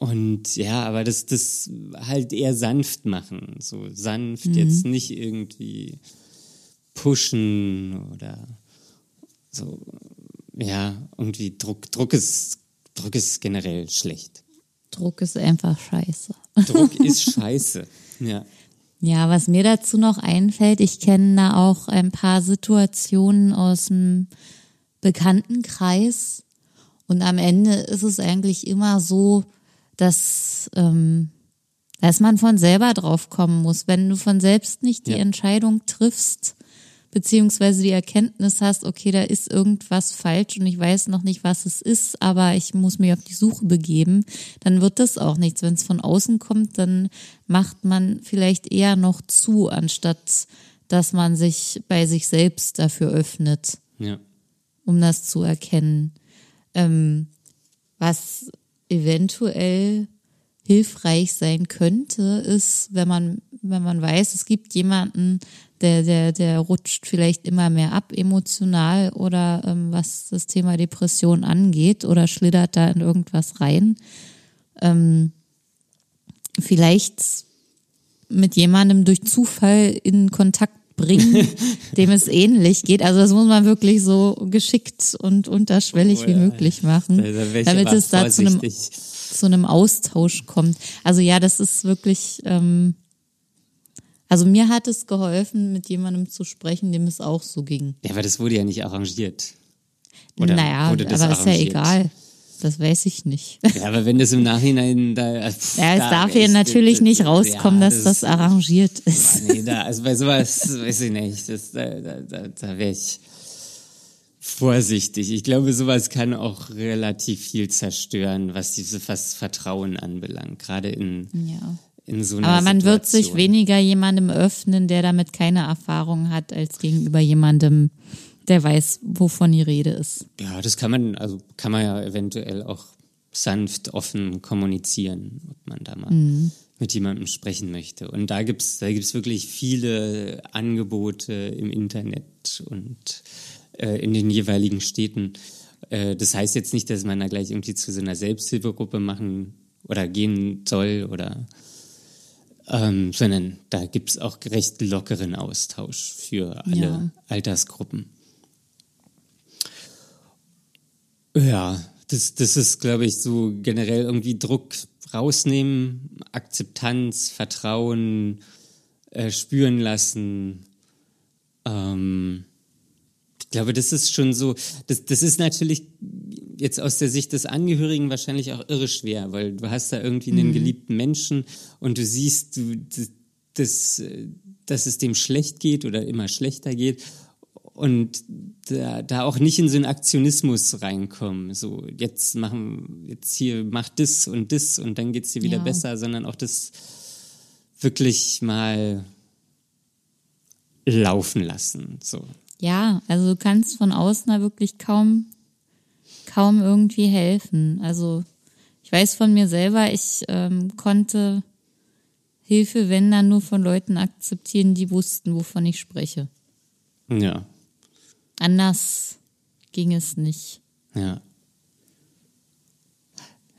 S1: und ja, aber das, das halt eher sanft machen. So sanft, mhm. jetzt nicht irgendwie pushen oder so. Ja, irgendwie Druck, Druck ist, Druck ist generell schlecht.
S2: Druck ist einfach scheiße.
S1: Druck <laughs> ist scheiße, ja.
S2: Ja, was mir dazu noch einfällt, ich kenne da auch ein paar Situationen aus dem Bekanntenkreis und am Ende ist es eigentlich immer so, dass, ähm, dass man von selber drauf kommen muss. Wenn du von selbst nicht die ja. Entscheidung triffst, beziehungsweise die Erkenntnis hast, okay, da ist irgendwas falsch und ich weiß noch nicht, was es ist, aber ich muss mich auf die Suche begeben, dann wird das auch nichts. Wenn es von außen kommt, dann macht man vielleicht eher noch zu, anstatt dass man sich bei sich selbst dafür öffnet,
S1: ja.
S2: um das zu erkennen. Ähm, was eventuell hilfreich sein könnte, ist, wenn man, wenn man weiß, es gibt jemanden, der, der, der rutscht vielleicht immer mehr ab emotional oder ähm, was das Thema Depression angeht oder schlittert da in irgendwas rein. Ähm, vielleicht mit jemandem durch Zufall in Kontakt bringen, <laughs> dem es ähnlich geht. Also das muss man wirklich so geschickt und unterschwellig
S1: Oh
S2: wie
S1: ja.
S2: möglich machen,
S1: Da-
S2: damit es da zu einem, zu einem Austausch kommt. Also ja, das ist wirklich, ähm, also mir hat es geholfen, mit jemandem zu sprechen, dem es auch so ging.
S1: Ja, aber das wurde ja nicht arrangiert. Oder
S2: naja, aber ist ja
S1: arrangiert?
S2: egal. Das weiß ich nicht.
S1: Ja, aber wenn das im Nachhinein da. Pff,
S2: Ja, es
S1: da
S2: darf hier
S1: ich-
S2: natürlich nicht rauskommen,
S1: ja,
S2: dass das arrangiert ist.
S1: Nee, da, also bei sowas weiß ich nicht. Das, da da, da, da wäre ich vorsichtig. Ich glaube, sowas kann auch relativ viel zerstören, was dieses Vertrauen anbelangt. Gerade in,
S2: Ja.
S1: in so einer
S2: Aber man wird sich
S1: Situation.
S2: weniger jemandem öffnen, der damit keine Erfahrung hat, als gegenüber jemandem, der weiß, wovon die Rede ist.
S1: Ja, das kann man, also kann man ja eventuell auch sanft, offen kommunizieren, ob man da mal mit jemandem sprechen möchte. Und da gibt's, da gibt's wirklich viele Angebote im Internet und äh, in den jeweiligen Städten. Äh, das heißt jetzt nicht, dass man da gleich irgendwie zu so einer Selbsthilfegruppe machen oder gehen soll oder ähm, sondern da gibt's auch recht lockeren Austausch für alle
S2: Ja.
S1: Altersgruppen. Ja, das, das ist, glaube ich, so generell irgendwie Druck rausnehmen, Akzeptanz, Vertrauen äh, spüren lassen. Ähm, ich glaube, das ist schon so, das, das ist natürlich jetzt aus der Sicht des Angehörigen wahrscheinlich auch irre schwer, weil du hast da irgendwie einen geliebten Menschen und du siehst, du, das, das, dass es dem schlecht geht oder immer schlechter geht und da, da auch nicht in so einen Aktionismus reinkommen. So, jetzt machen, jetzt hier, mach das und das und dann geht's dir wieder
S2: Ja.
S1: besser, sondern auch das wirklich mal laufen lassen. So.
S2: Ja, also du kannst von außen da wirklich kaum, kaum irgendwie helfen. Also ich weiß von mir selber, ich ähm, konnte Hilfe, wenn dann nur von Leuten akzeptieren, die wussten, wovon ich spreche.
S1: Ja,
S2: Anders ging es nicht.
S1: ja.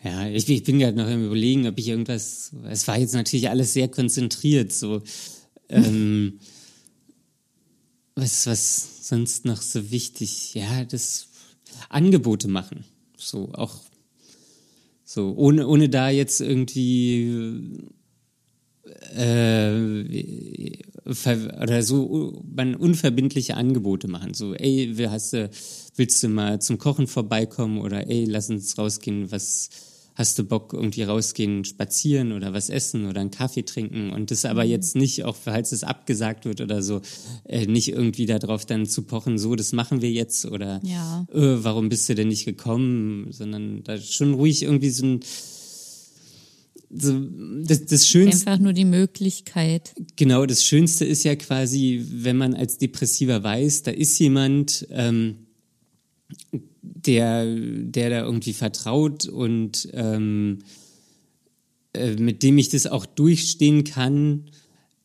S1: Ja, ich, ich bin gerade noch im Überlegen, ob ich irgendwas. Es war jetzt natürlich alles sehr konzentriert, so. Ähm, was, was sonst noch so wichtig? Ja, das Angebote machen. So, auch so, ohne, ohne da jetzt irgendwie äh, oder so man unverbindliche Angebote machen. So, ey, will- hast du, willst du mal zum Kochen vorbeikommen oder ey, lass uns rausgehen, was hast du Bock, irgendwie rausgehen, spazieren oder was essen oder einen Kaffee trinken und das aber jetzt nicht, auch falls es abgesagt wird oder so, äh, nicht irgendwie darauf dann zu pochen, so, das machen wir jetzt oder
S2: Ja.
S1: äh, warum bist du denn nicht gekommen, sondern da schon ruhig irgendwie so ein so, das, das Schönste,
S2: Einfach nur die Möglichkeit.
S1: Genau, das Schönste ist ja quasi, wenn man als Depressiver weiß, da ist jemand, ähm, der, der da irgendwie vertraut und ähm, äh, mit dem ich das auch durchstehen kann,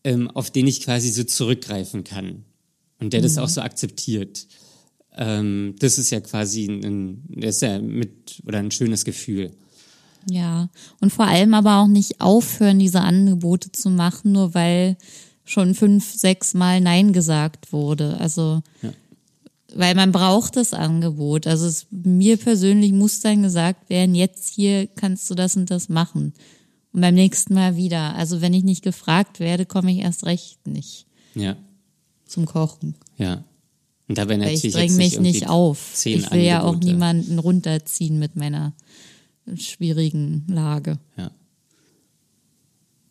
S1: ähm, auf den ich quasi so zurückgreifen kann und der das auch so akzeptiert. Ähm, das ist ja quasi ein, das ist ja mit oder ein schönes Gefühl.
S2: Ja. Und vor allem aber auch nicht aufhören, diese Angebote zu machen, nur weil schon fünf, sechs Mal Nein gesagt wurde. Also,
S1: Ja.
S2: weil man braucht das Angebot. Also es, mir persönlich muss dann gesagt werden, jetzt hier kannst du das und das machen. Und beim nächsten Mal wieder. Also wenn ich nicht gefragt werde, komme ich erst recht nicht
S1: Ja,
S2: zum Kochen.
S1: ja. Und dabei
S2: Weil
S1: natürlich
S2: ich
S1: jetzt
S2: mich nicht auf. Ich will ja auch
S1: Angebote.
S2: niemanden runterziehen mit meiner schwierigen Lage.
S1: Ja.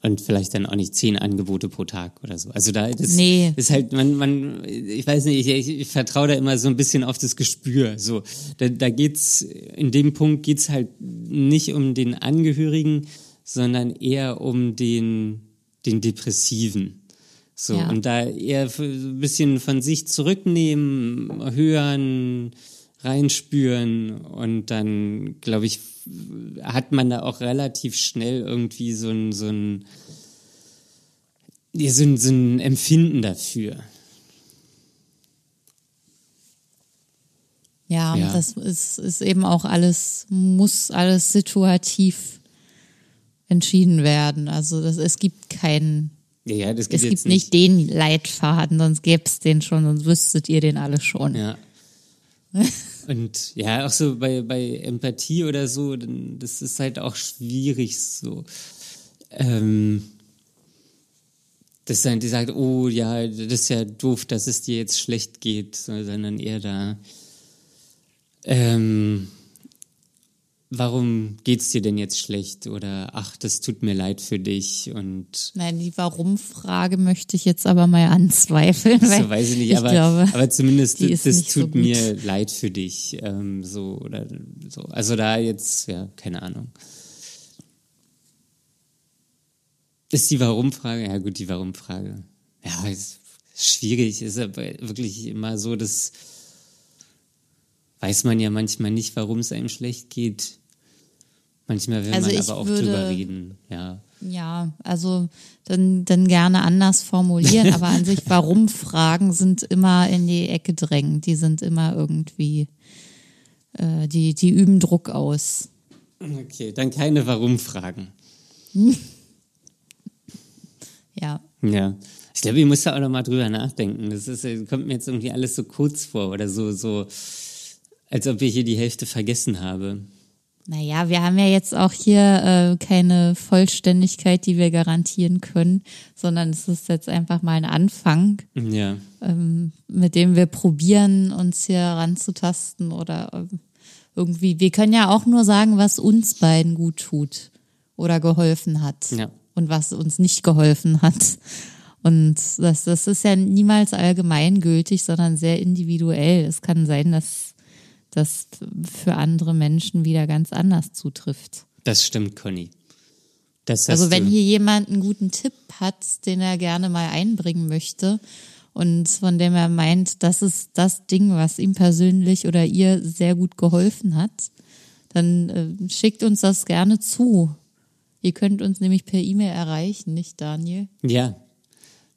S1: Und vielleicht dann auch nicht zehn Angebote pro Tag oder so. Also da das
S2: Nee.
S1: ist halt, man, man, ich weiß nicht, ich, ich vertraue da immer so ein bisschen auf das Gespür. So, da, da geht's, in dem Punkt geht's halt nicht um den Angehörigen, sondern eher um den, den Depressiven. So,
S2: Ja.
S1: und da eher so ein bisschen von sich zurücknehmen, hören, reinspüren und dann, glaube ich, hat man da auch relativ schnell irgendwie so ein, so ein, so ein, so ein Empfinden dafür.
S2: Ja,
S1: ja,
S2: das ist, ist eben auch alles, muss alles situativ entschieden werden. Also das, es gibt keinen,
S1: ja,
S2: es gibt
S1: nicht,
S2: nicht, den Leitfaden, sonst gäbe es den schon, sonst wüsstet ihr den alle schon.
S1: Ja. <laughs> Und ja, auch so bei, bei Empathie oder so, dann, das ist halt auch schwierig so. Ähm, dass dann die sagt, oh ja, das ist ja doof, dass es dir jetzt schlecht geht, sondern eher da, ähm, warum geht's dir denn jetzt schlecht? Oder ach, das tut mir leid für dich und
S2: Nein, die Warum-Frage möchte ich jetzt aber mal anzweifeln. weil
S1: so weiß ich nicht,
S2: ich
S1: aber,
S2: glaube,
S1: aber zumindest das, das
S2: so
S1: tut
S2: gut.
S1: mir leid für dich, ähm, so oder so. Also da jetzt, ja, keine Ahnung. Ist die Warum-Frage? Ja gut, die Warum-Frage. Ja, ist schwierig. Ist aber wirklich immer so, dass weiß man ja manchmal nicht, warum es einem schlecht geht. Manchmal will
S2: Also
S1: man aber auch
S2: würde-
S1: drüber reden. Ja,
S2: Ja, also dann, dann gerne anders formulieren, <laughs> aber an sich Warum-Fragen sind immer in die Ecke drängen. Die sind immer irgendwie, äh, die, die üben Druck aus.
S1: okay, dann keine Warum-Fragen. <laughs>
S2: Ja.
S1: Ja. Ich glaube, ich muss da auch noch mal drüber nachdenken. Das ist, kommt mir jetzt irgendwie alles so kurz vor oder so, so, als ob ich hier die Hälfte vergessen habe.
S2: Naja, wir haben ja jetzt auch hier äh, keine Vollständigkeit, die wir garantieren können, sondern es ist jetzt einfach mal ein Anfang,
S1: Ja.
S2: ähm, mit dem wir probieren, uns hier ranzutasten oder ähm, irgendwie. Wir können ja auch nur sagen, was uns beiden gut tut oder geholfen hat
S1: Ja.
S2: und was uns nicht geholfen hat. Und das, das ist ja niemals allgemeingültig, sondern sehr individuell. Es kann sein, dass das für andere Menschen wieder ganz anders zutrifft.
S1: Das stimmt, Conny. Das
S2: Also wenn hier jemand einen guten Tipp hat, den er gerne mal einbringen möchte und von dem er meint, das ist das Ding, was ihm persönlich oder ihr sehr gut geholfen hat, dann äh, schickt uns das gerne zu. Ihr könnt uns nämlich per E-Mail erreichen, nicht Daniel?
S1: Ja,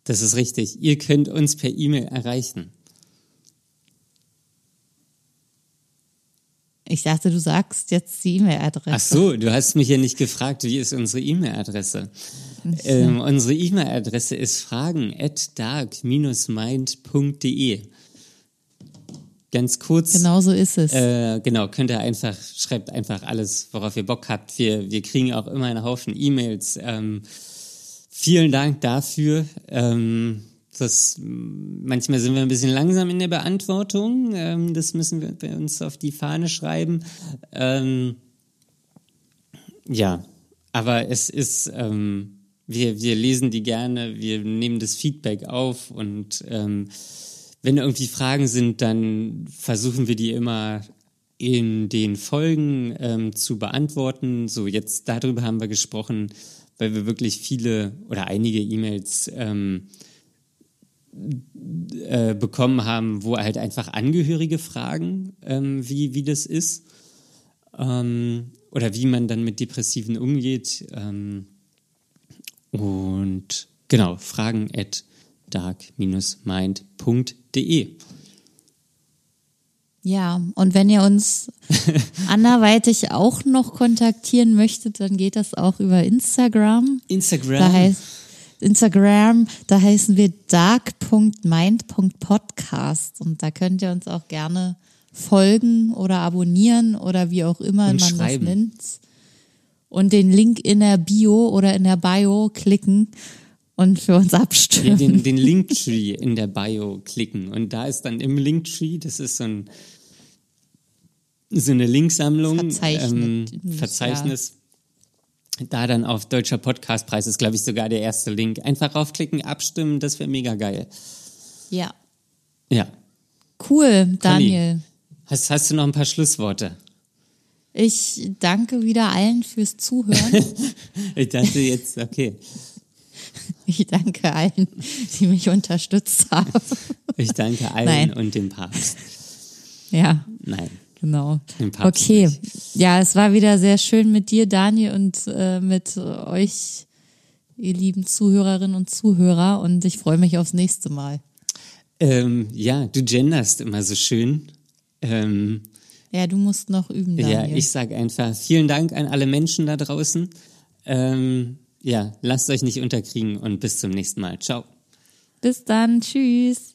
S1: das ist richtig. Ihr könnt uns per E-Mail erreichen.
S2: Ich dachte, du sagst jetzt die E-Mail-Adresse.
S1: Ach so, du hast mich ja nicht gefragt, wie ist unsere E-Mail-Adresse? Ähm, unsere E-Mail-Adresse ist fragen at dark-mind.de. Ganz kurz.
S2: Genau so ist es.
S1: Äh, genau, könnt ihr einfach, schreibt einfach alles, worauf ihr Bock habt. Wir, wir kriegen auch immer einen Haufen E-Mails. Ähm, vielen Dank dafür. Ähm, das, manchmal sind wir ein bisschen langsam in der Beantwortung. Ähm, das müssen wir uns auf die Fahne schreiben. Ähm, ja, aber es ist, ähm, wir, wir lesen die gerne, wir nehmen das Feedback auf und ähm, wenn irgendwie Fragen sind, dann versuchen wir die immer in den Folgen ähm, zu beantworten. So, jetzt darüber haben wir gesprochen, weil wir wirklich viele oder einige E-Mails ähm, äh, bekommen haben, wo halt einfach Angehörige fragen, ähm, wie, wie das ist ähm, oder wie man dann mit Depressiven umgeht. Ähm, und genau, fragen at dark-mind.de.
S2: Ja, und wenn ihr uns <laughs> anderweitig auch noch kontaktieren möchtet, dann geht das auch über Instagram.
S1: Instagram.
S2: Da heißt Instagram, da heißen wir dark.mind.podcast und da könnt ihr uns auch gerne folgen oder abonnieren oder wie auch immer
S1: Und
S2: man
S1: schreiben.
S2: das nennt. Und den Link in der Bio oder in der Bio klicken und für uns
S1: ja,
S2: abstimmen.
S1: den, den Linktree in der Bio klicken. Und da ist dann im Linktree, das ist so, ein, so eine Linksammlung,
S2: Verzeichnet,
S1: ähm, Verzeichnis. Da dann auf Deutscher Podcastpreis ist, glaube ich, sogar der erste Link. Einfach raufklicken, abstimmen, das wäre mega geil.
S2: ja,
S1: Ja.
S2: cool, Daniel.
S1: Hast, hast du noch ein paar Schlussworte?
S2: Ich danke wieder allen fürs Zuhören. <laughs>
S1: Ich dachte jetzt, okay. <laughs>
S2: Ich danke allen, die mich unterstützt haben.
S1: Ich danke allen
S2: Nein.
S1: und dem Papst.
S2: Ja,
S1: Nein.
S2: Genau. Okay, ja, es war wieder sehr schön mit dir, Daniel, und äh, mit euch, ihr lieben Zuhörerinnen und Zuhörer. Und ich freue mich aufs nächste Mal.
S1: Ähm, ja, du genderst immer so schön. Ähm,
S2: Ja, du musst noch üben,
S1: ja,
S2: Daniel.
S1: ich sage einfach vielen Dank an alle Menschen da draußen. Ähm, ja, lasst euch nicht unterkriegen und bis zum nächsten Mal. Ciao.
S2: Bis dann. Tschüss.